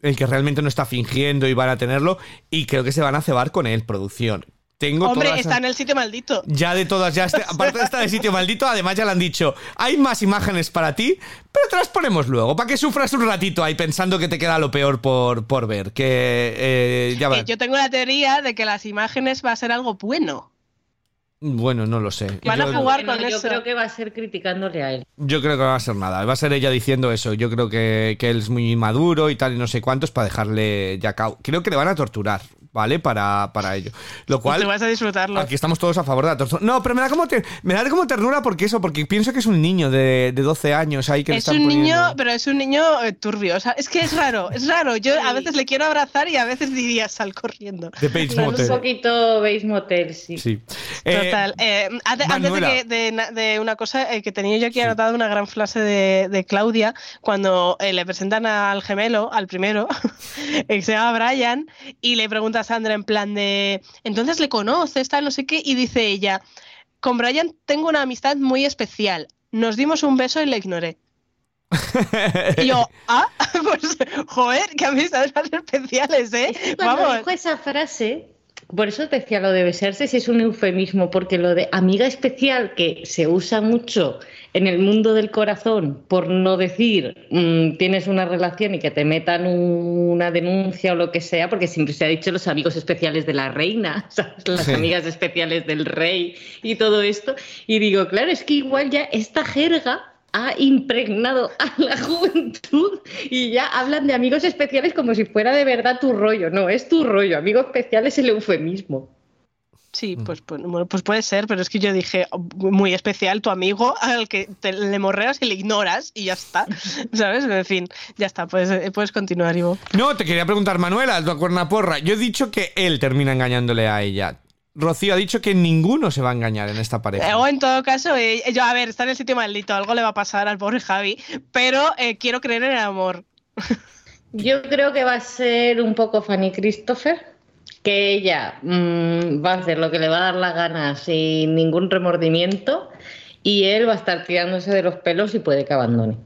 el que realmente no está fingiendo y van a tenerlo, y creo que se van a cebar con él, producción. Tengo Hombre, todas- está en el sitio maldito. Ya de todas, ya este- aparte de estar de sitio maldito, además ya le han dicho, hay más imágenes para ti, pero te las ponemos luego, para que sufras un ratito ahí pensando que te queda lo peor por, por ver, que eh, ya Eh, yo tengo la teoría de que las imágenes va a ser algo bueno. Bueno, no lo sé. Van a Yo- jugar con yo eso. creo que va a ser criticándole a él. Yo creo que no va a ser nada. Va a ser ella diciendo eso. Yo creo que, que él es muy maduro y tal y no sé cuántos para dejarle ya cao. Creo que le van a torturar, ¿vale? Para, para ello. Lo cual... tú vas a disfrutarlo. Aquí estamos todos a favor de la tortura. No, pero me da como, te- me da como ternura porque eso, porque pienso que es un niño de, de 12 años ahí que le Es están un niño, poniendo- pero es un niño eh, turbio. O sea, es que es raro, es raro. Yo a veces le quiero abrazar y a veces diría sal corriendo. De Bates Un Motel. poquito Base Motel, sí. Sí. Eh, Total. Eh, antes, antes de, que- de na- de una cosa eh, que tenía yo aquí anotado una gran frase de, de Claudia cuando eh, le presentan al gemelo, al primero, que se llama Brian, y le pregunta a Sandra en plan de, entonces le conoces, tal, no sé qué, y dice ella, con Brian tengo una amistad muy especial. Nos dimos un beso y le ignoré. Y yo, ah, pues, joder, qué amistades más especiales, ¿eh? Cuando Vamos. dijo esa frase, por eso te decía lo de besarse, si es un eufemismo, porque lo de amiga especial, que se usa mucho en el mundo del corazón, por no decir mm, tienes una relación y que te metan una denuncia o lo que sea, porque siempre se ha dicho los amigos especiales de la reina, ¿sabes? las Sí. amigas especiales del rey y todo esto. Y digo, claro, es que igual ya esta jerga ha impregnado a la juventud y ya hablan de amigos especiales como si fuera de verdad tu rollo. No, es tu rollo. Amigo especial es el eufemismo. Sí, pues, pues, bueno, pues puede ser, pero es que yo dije, oh, muy especial tu amigo al que te, le morreas y le ignoras y ya está, ¿sabes? En fin, ya está, puedes, eh, puedes continuar, Ivo. No, te quería preguntar, Manuela, tu cuernaporra. Yo he dicho que él termina engañándole a ella. Rocío ha dicho que ninguno se va a engañar en esta pareja. Eh, O en todo caso, eh, yo, a ver, está en el sitio maldito, algo le va a pasar al pobre Javi, pero eh, quiero creer en el amor. Yo creo que va a ser un poco Fanny Christopher, que ella mm, va a hacer lo que le va a dar la gana sin ningún remordimiento y él va a estar tirándose de los pelos y puede que abandone.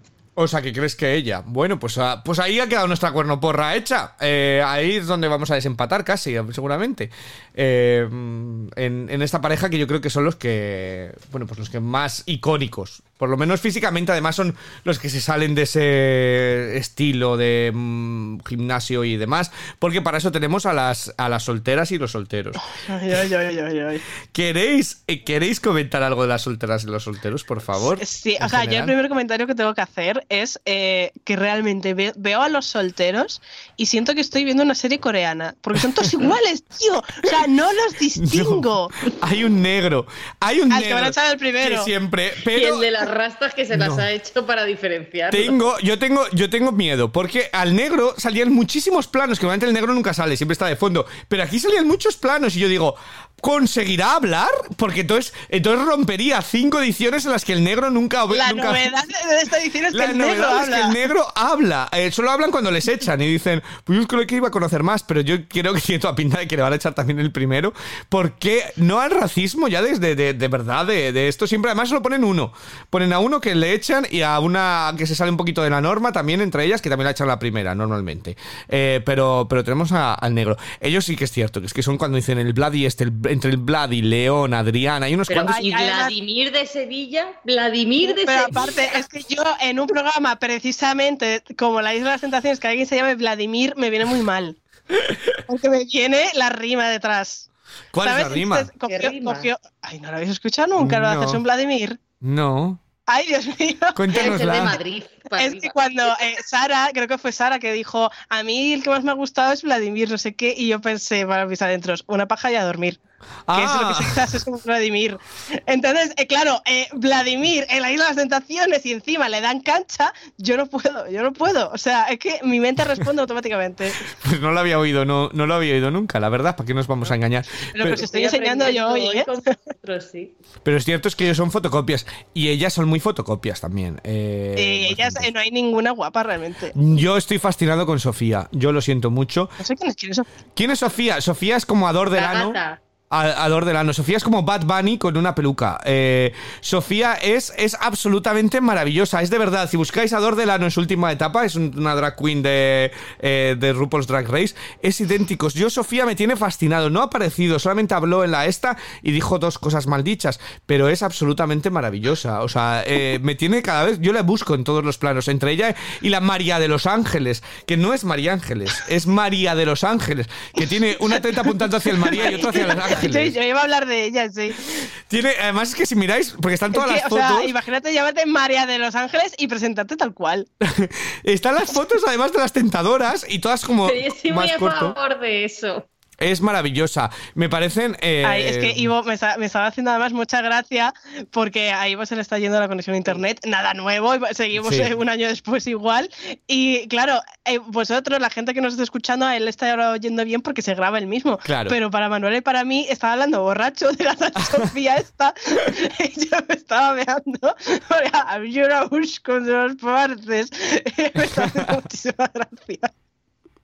O sea, que crees que ella. Bueno, pues, ah, pues ahí ha quedado nuestra cuernoporra hecha. Eh, ahí es donde vamos a desempatar casi, seguramente. Eh, en, en esta pareja que yo creo que son los que. Bueno, pues los que más icónicos. Por lo menos físicamente, además, son los que se salen de ese estilo de mm, gimnasio y demás. Porque para eso tenemos a las, a las solteras y los solteros. Ay, ay, ay, ay, ay. ¿Queréis, eh, ¿Queréis comentar algo de las solteras y los solteros, por favor? Sí, o sea, yo el primer comentario que tengo que hacer es eh, que realmente ve- veo a los solteros y siento que estoy viendo una serie coreana, porque son todos iguales, tío. O sea, no los distingo. Hay un negro. Hay un Al que negro. van a echar el primero. Que siempre. Y el de las rastas que se las No. ha hecho para diferenciar. tengo, yo tengo, yo tengo miedo. Porque al negro salían muchísimos planos. Que obviamente el negro nunca sale, siempre está de fondo. Pero aquí salían muchos planos. Y yo digo. ¿Conseguirá hablar? Porque entonces, entonces rompería cinco ediciones en las que el negro nunca La nunca- novedad de esta edición es que el negro es que el negro habla. Eh, solo hablan cuando les echan y dicen, pues yo creo que iba a conocer más, pero yo creo que tiene toda pinta de que le van a echar también el primero. Porque no al racismo ya desde de, de verdad de, de esto. Siempre además solo ponen uno. Ponen a uno que le echan y a una que se sale un poquito de la norma también entre ellas, que también la echan la primera normalmente. Eh, pero, pero tenemos a- al negro. Ellos sí que es cierto, que es que son cuando dicen el Vlad y este, el- entre el Vlad y León, Adrián, hay unos Pero, cuantos... y Vladimir de Sevilla, Vladimir de Pero Sevilla. aparte, es que yo en un programa precisamente como La Isla de las Tentaciones, que alguien se llame Vladimir, me viene muy mal. Porque me viene la rima detrás. ¿Cuál es la rima? Entonces, cogió- ¿Qué rima? cogió- Ay, ¿no lo habéis escuchado nunca? ¿Lo No. haces un Vladimir? No. Ay, Dios mío. Es el de. Madrid. para Es que cuando eh, Sara, creo que fue Sara, que dijo, a mí el que más me ha gustado es Vladimir, no sé qué, y yo pensé para mis adentros, una paja y a dormir. Que es lo Ah. que se quizás es como Vladimir. Entonces, eh, claro, eh, Vladimir en la isla de las tentaciones y encima le dan cancha, yo no puedo, yo no puedo. O sea, es que mi mente responde automáticamente. Pues no lo había oído, no, no lo había oído nunca, la verdad, ¿para qué nos vamos a engañar? Pero, Pero- pues estoy enseñando yo hoy, ¿eh? con vosotros, sí. Pero es cierto es que ellos son fotocopias y ellas son muy fotocopias también. eh, Eh, ellas, eh, no hay ninguna guapa realmente. Yo estoy fascinado con Sofía, yo lo siento mucho. No sé quién es, quién es. ¿Quién es Sofía? Sofía es como Ador La Delano. gata. A- Ador Delano. Sofía es como Bad Bunny con una peluca. Eh, Sofía es, es absolutamente maravillosa. Es de verdad. Si buscáis Ador Delano en su última etapa, es un- una drag queen de, eh, de RuPaul's Drag Race, es idénticos. Yo, Sofía, me tiene fascinado. No ha aparecido, solamente habló en la esta y dijo dos cosas maldichas, pero es absolutamente maravillosa. O sea, eh, me tiene cada vez. Yo la busco en todos los planos, entre ella y la María de los Ángeles, que no es María Ángeles, es María de los Ángeles, que tiene una teta apuntando hacia el María y otra hacia los Ángeles. Sí, yo iba a hablar de ella, sí. Tiene, además es que si miráis, porque están todas Es que, las o sea, fotos, imagínate llamarte María de Los Ángeles y presentarte tal cual. están las fotos además de las tentadoras y todas como yo estoy muy más a corto. favor de eso. Es maravillosa. Me parecen. eh, Ay, es que Ivo me, está- me estaba haciendo además mucha gracia porque a Ivo se le está yendo la conexión a internet, nada nuevo, seguimos Sí. eh, un año después igual. Y claro, eh, vosotros, la gente que nos está escuchando, a él le está oyendo bien porque se graba el mismo. Claro. Pero para Manuel y para mí estaba hablando borracho de la Sofía esta y yo me estaba veando. Una bush con dos partes. me está haciendo muchísima gracia.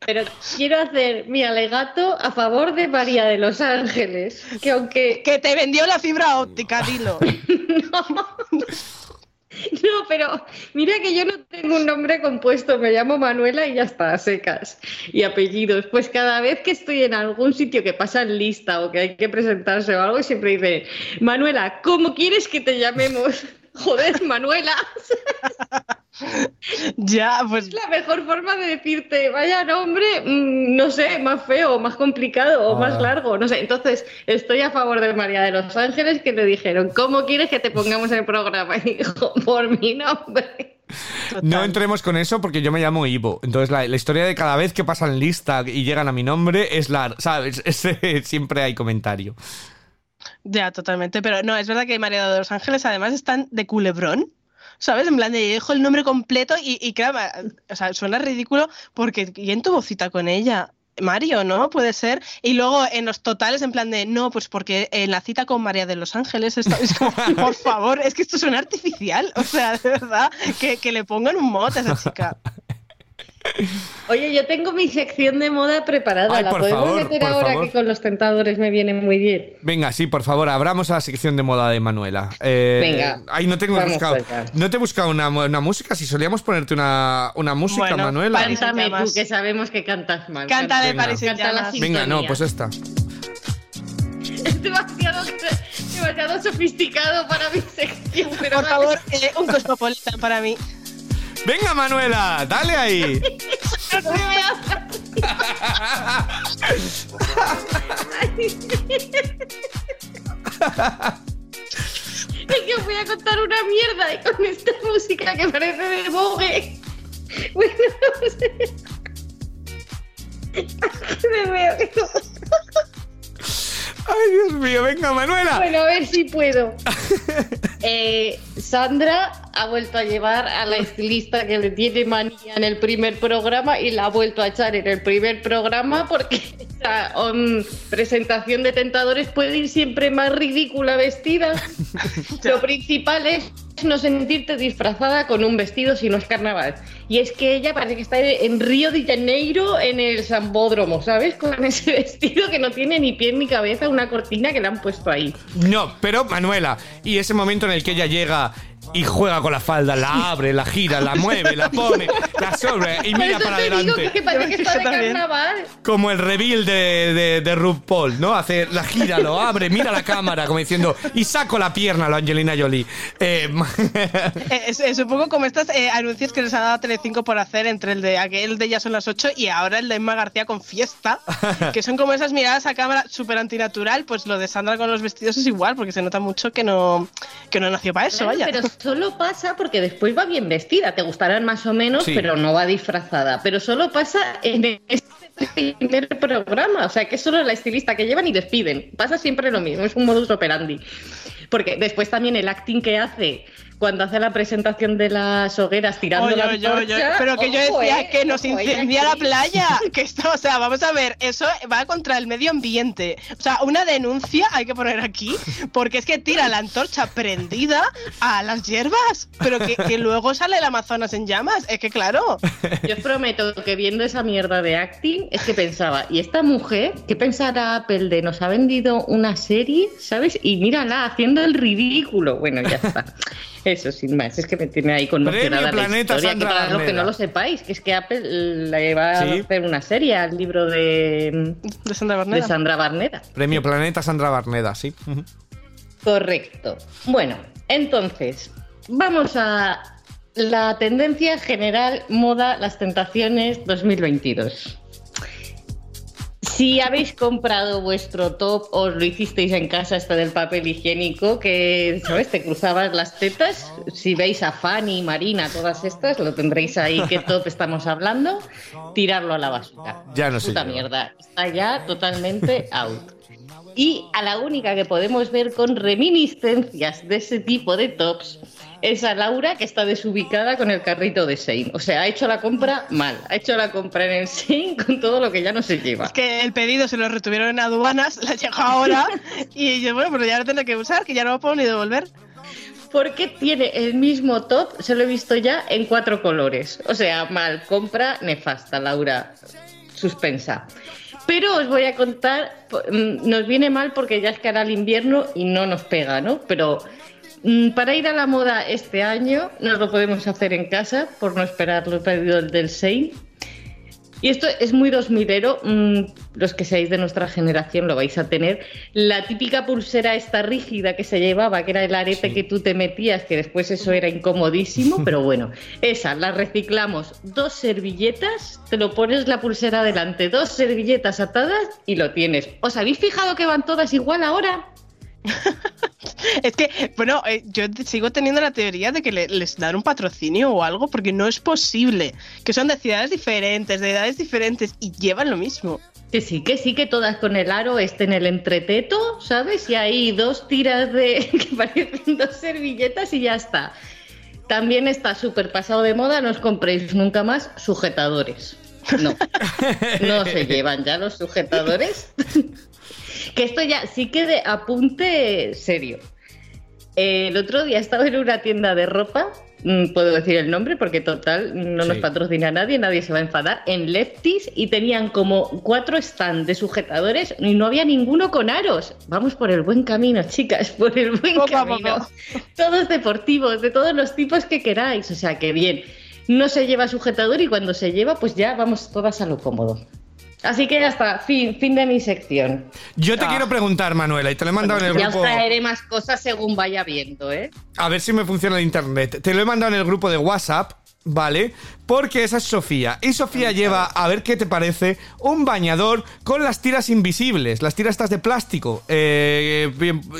Pero quiero hacer mi alegato a favor de María de los Ángeles. Que aunque. Que te vendió la fibra óptica, dilo. No, pero mira que yo no tengo un nombre compuesto, me llamo Manuela y ya está, secas. Y apellidos. Pues cada vez que estoy en algún sitio que pasa en lista o que hay que presentarse o algo, siempre dice, Manuela, ¿cómo quieres que te llamemos? Joder, Manuela. ya, pues Es la mejor forma de decirte, vaya nombre, mm, no sé, más feo, más complicado o Ah. más largo, no sé. Entonces, estoy a favor de María de los Ángeles que le dijeron, ¿cómo quieres que te pongamos en el programa? Y dijo, por mi nombre. No entremos con eso porque yo me llamo Ivo. Entonces, la, la historia de cada vez que pasan lista y llegan a mi nombre es la. ¿Sabes? Siempre hay comentario. Ya, totalmente. Pero no, es verdad que María de los Ángeles además están de culebrón. ¿Sabes? En plan de dejo el nombre completo y, y claro, o sea, suena ridículo porque ¿quién tuvo cita con ella? Mario, ¿no? Puede ser. Y luego en los totales, en plan de no, pues porque en la cita con María de los Ángeles, esto es como, por favor, es que esto suena artificial. O sea, de verdad, que, que le pongan un mote a esa chica. Oye, yo tengo mi sección de moda preparada. Ay, ¿La por podemos favor, meter por ahora favor. que con los tentadores me viene muy bien? Venga, sí, por favor, abramos a la sección de moda de Manuela. Eh, Venga, Ay, no tengo buscado. No te he buscado una, una música. Si solíamos ponerte una, una música, Bueno, Manuela. Cántame tú, que sabemos que cantas mal. Canta de Venga. París Canta la. Venga, no, pues esta. Es demasiado, demasiado sofisticado para mi sección. Pero Por favor, eh, un cosmopolitan para mí. Venga, Manuela, dale ahí. Es que os voy a contar una mierda y con esta música que parece de Vogue. Bueno, no sé. Me veo Ay, Dios mío, venga, Manuela. Bueno, a ver si puedo. Eh, Sandra ha vuelto a llevar a la estilista que le tiene manía en el primer programa y la ha vuelto a echar en el primer programa porque esa um, presentación de tentadores puede ir siempre más ridícula vestida. Lo principal es no sentirte disfrazada con un vestido si no es carnaval. Y es que ella parece que está en Río de Janeiro en el Sambódromo, ¿sabes? Con ese vestido que no tiene ni pie ni cabeza, una cortina que le han puesto ahí. No, pero Manuela, y ese momento en el que ella llega y juega con la falda, la abre, la gira, la mueve, la pone, la sobre y Por mira eso para te digo adelante. que parece que está de Yo también. carnaval. Como el reveal de, de, de RuPaul, ¿no? Hace la gira, lo abre, mira la cámara, como diciendo, y saco la pierna la Angelina Jolie. Eh, Eh, Es, es un poco como estos eh, anuncios que les ha dado Telecinco por hacer entre el de aquel de ya son las 8 y ahora el de Emma García con fiesta, que son como esas miradas a cámara súper antinatural, pues lo de Sandra con los vestidos es igual, porque se nota mucho que no, que no nació para eso, Claro, vaya. pero solo pasa porque después va bien vestida. Te gustarán más o menos, Sí. pero no va disfrazada. Pero solo pasa en este primer programa. O sea, que es solo la estilista que llevan y despiden. Pasa siempre lo mismo, es un modus operandi. Porque después también el acting que hace cuando hace la presentación de las hogueras tirando Oye, la oye, oye, pero que yo ojo, decía eh, que nos ojo, eh, incendia la playa. Que esto, o sea, vamos a ver, eso va contra el medio ambiente. O sea, una denuncia hay que poner aquí, porque es que tira la antorcha prendida a las hierbas, pero que, que luego sale el Amazonas en llamas. Es que claro. Yo os prometo que viendo esa mierda de acting es que pensaba, ¿y esta mujer qué pensará Apple de nos ha vendido una serie, ¿sabes? Y mírala haciendo el ridículo. Bueno, ya está. Eso sin más, es que me tiene ahí conmocionada la Planeta historia, Sandra que para los que no lo sepáis, que es que Apple le va a hacer una serie al libro de, De Sandra de Barneda. Sandra Barneda. Premio Planeta Sandra Barneda, sí. Correcto. Bueno, entonces, vamos a la tendencia general moda, las tentaciones 2022. Si habéis comprado vuestro top o lo hicisteis en casa, este del papel higiénico, que, ¿sabes? Te cruzabas las tetas. Si veis a Fanny, Marina, todas estas, lo tendréis ahí. ¿Qué top estamos hablando? Tirarlo a la basura. Ya no se Puta mierda. Está ya totalmente out. Y a la única que podemos ver con reminiscencias de ese tipo de tops es a Laura, que está desubicada con el carrito de Sein. O sea, ha hecho la compra mal. Ha hecho la compra en el Sein con todo lo que ya no se lleva. Es que el pedido se lo retuvieron en aduanas, la llegó ahora y yo, bueno, pero ya lo tendré que usar, que ya no lo puedo ni devolver. Porque tiene el mismo top, se lo he visto ya en cuatro colores. O sea, mal, compra nefasta, Laura. Suspensa. Pero os voy a contar, mm, nos viene mal porque ya es que hará el invierno y no nos pega, ¿no? Pero para ir a la moda este año nos lo podemos hacer en casa por no esperar los pedidos del Sein. Y esto es muy 2000ero, mm, los que seáis de nuestra generación lo vais a tener. La típica pulsera esta rígida que se llevaba, que era el arete que tú te metías, que después eso era incomodísimo, pero bueno, esa la reciclamos. Dos servilletas, te lo pones la pulsera delante, dos servilletas atadas y lo tienes. ¿Os habéis fijado que van todas igual ahora? Es que, bueno, eh, yo sigo teniendo la teoría de que le- les dan un patrocinio o algo, porque no es posible. Que son de ciudades diferentes, de edades diferentes y llevan lo mismo. Que sí, que sí, que todas con el aro este en el entreteto, ¿sabes? Y ahí dos tiras de que parecen dos servilletas y ya está. También está súper pasado de moda, no os compréis nunca más sujetadores. No, no se llevan ya los sujetadores. Que esto ya sí que de apunte serio. Eh, El otro día estaba en una tienda de ropa, mm, puedo decir el nombre porque total no nos Sí. patrocina nadie, nadie se va a enfadar, en Lefties y tenían como cuatro stands de sujetadores y no había ninguno con aros. Vamos por el buen camino, chicas, por el buen camino. poco. Todos deportivos, de todos los tipos que queráis, o sea que bien. No se lleva sujetador y cuando se lleva, pues ya vamos todas a lo cómodo. Así que ya está, fin, fin de mi sección. Yo te Ah. quiero preguntar, Manuela, y te lo he mandado en el Ya os grupo. traeré más cosas según vaya viendo, ¿eh? A ver si me funciona el internet. Te lo he mandado en el grupo de WhatsApp, ¿vale? Porque esa es Sofía. Y Sofía lleva, a ver qué te parece, un bañador con las tiras invisibles, las tiras estas de plástico, eh,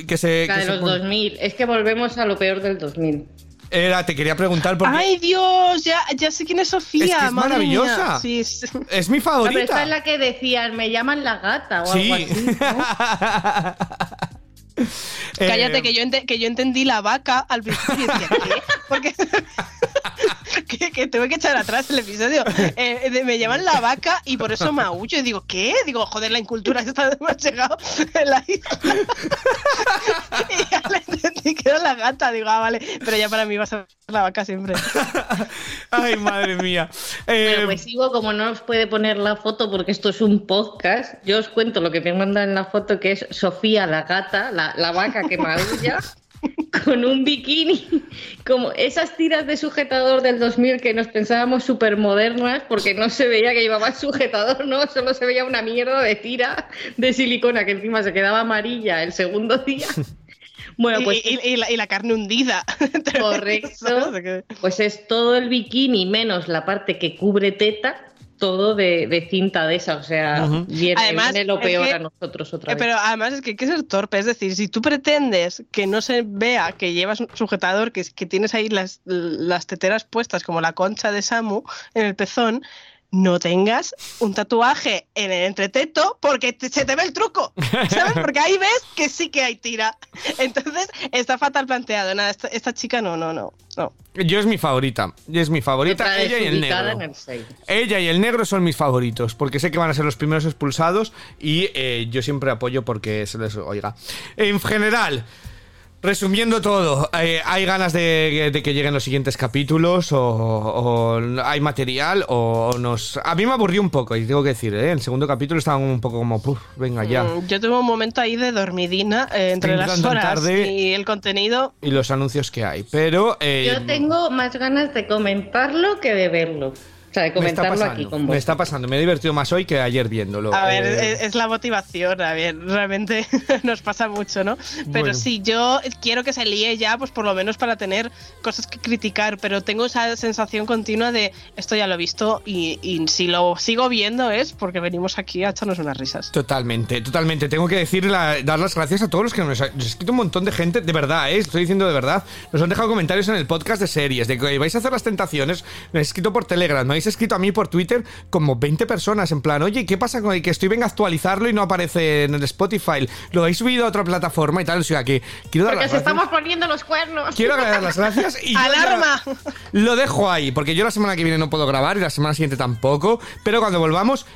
que se... La que de se los pon- 2000. Es que volvemos a lo peor del 2000. Era, te quería preguntar porque ¡Ay, Dios! Ya, ya sé quién es Sofía. Es que es madre maravillosa. mía. Sí, sí. es mi No, pero esta favorita. es la que decían, me llaman la gata o Sí. algo así. ¿no? Cállate, Eh, que yo, que yo entendí la vaca al principio y decía, ¿qué? Porque que, que tuve que echar atrás el episodio. Eh, de- me llaman la vaca y por eso maullo. Y digo, ¿qué? Digo, joder, la incultura está hemos llegado en la isla. y ya le entendí que era la gata. Digo, ah, vale. Pero ya para mí va a ser la vaca siempre. Ay, madre mía. Eh, Bueno, pues sigo, como no os puede poner la foto porque esto es un podcast, yo os cuento lo que me mandan en la foto, que es Sofía la gata, la, la vaca que maulla, con un bikini, como esas tiras de sujetador del 2000 que nos pensábamos súper modernas porque no se veía que llevaba sujetador, no, solo se veía una mierda de tira de silicona que encima se quedaba amarilla el segundo día. Bueno, pues y, y la, y la carne hundida. Correcto. Pues es todo el bikini menos la parte que cubre teta, todo de, de cinta de esa. O sea, Ujú. viene, Además, viene lo es peor que- a nosotros otra Eh, vez. Pero además es que hay que ser torpe, es decir, si tú pretendes que no se vea que llevas un sujetador, que, que tienes ahí las, las teteras puestas como la concha de Samu en el pezón, no tengas un tatuaje en el entreteto porque te- se te ve el truco, ¿sabes? Porque ahí ves que sí que hay tira. Entonces, está fatal planteado. Nada, esta, esta chica no, no, no, no. Yo es mi favorita. Yo es mi favorita. Ella y el negro. en el seis. Ella y el negro son mis favoritos, porque sé que van a ser los primeros expulsados y eh, yo siempre apoyo porque se les oiga. En general, resumiendo todo, eh, ¿hay ganas de, de que lleguen los siguientes capítulos o, o hay material o nos... A mí me aburrió un poco, y tengo que decir, ¿eh? el segundo capítulo estaba un poco como, "Puf, venga ya. Mm, Yo tuve un momento ahí de dormidina eh, entre las horas tarde. y el contenido. Y los anuncios que hay, pero... eh, Yo tengo más ganas de comentarlo que de verlo. O sea, de me está comentarlo pasando, aquí con me vos. está pasando, me he divertido más hoy que ayer viéndolo. A ver, Eh, es, es la motivación, a ver, realmente nos pasa mucho, ¿no? Pero Bueno. sí, yo quiero que se líe ya, pues por lo menos para tener cosas que criticar, pero tengo esa sensación continua de esto ya lo he visto y, y si lo sigo viendo es porque venimos aquí a echarnos unas risas. Totalmente, totalmente. Tengo que decir, la- dar las gracias a todos los que nos ha nos ha escrito un montón de gente, de verdad, ¿eh? estoy diciendo de verdad. Nos han dejado comentarios en el podcast de series, de que vais a hacer las tentaciones. Me habéis escrito por Telegram, me habéis escrito a mí por Twitter como 20 personas, en plan, oye, ¿qué pasa con el que estoy venga a actualizarlo y no aparece en el Spotify? Lo habéis subido a otra plataforma y tal, o sea que quiero dar Porque las se gracias. estamos poniendo los cuernos. Quiero dar las gracias y yo ¡Alarma! Lo dejo ahí, porque yo la semana que viene no puedo grabar y la semana siguiente tampoco. Pero cuando volvamos,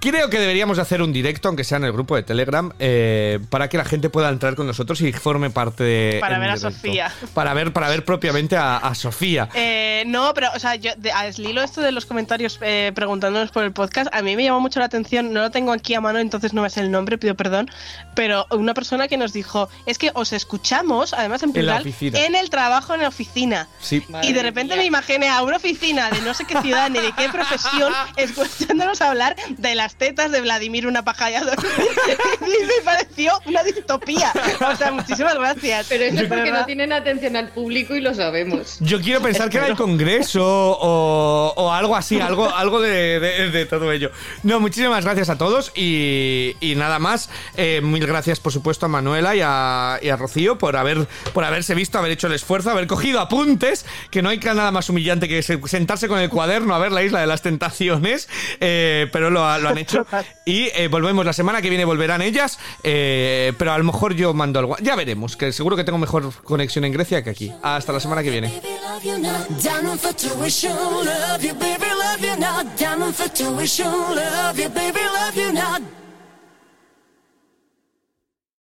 creo que deberíamos de hacer un directo, aunque sea en el grupo de Telegram, eh, para que la gente pueda entrar con nosotros y forme parte de. Para en ver a. Sofía. Para ver, para ver propiamente a, a Sofía. Eh, no, pero, o sea, yo, de, al hilo esto de los comentarios eh, preguntándonos por el podcast, a mí me llamó mucho la atención, no lo tengo aquí a mano, entonces no me sé el nombre, pido perdón, pero una persona que nos dijo, es que os escuchamos, además en En la plural, oficina. en el trabajo en la oficina. Sí. y de repente me imaginé a una oficina de no sé qué ciudad ni de qué profesión escuchándonos hablar de las tetas de Vladimir una paja ya me pareció una distopía. O sea, muchísimas gracias. Pero eso es porque verdad. no tienen atención al público y lo sabemos. Yo quiero pensar que era el Congreso o, o algo así, algo, algo de, de- de todo ello. No, muchísimas gracias a todos y, y nada más. Eh, mil gracias, por supuesto, a Manuela y a, y a Rocío por, haber, por haberse visto, haber hecho el esfuerzo, haber cogido apuntes, que no hay que nada más humillante que se- sentarse con el cuaderno a ver la isla de las tentaciones, eh, pero lo, lo han hecho. Y eh, volvemos la semana que viene, volverán ellas, eh, pero a lo mejor yo mando algo. Ya veremos, que seguro que tengo mejor conexión en Grecia que aquí. Hasta la semana que viene.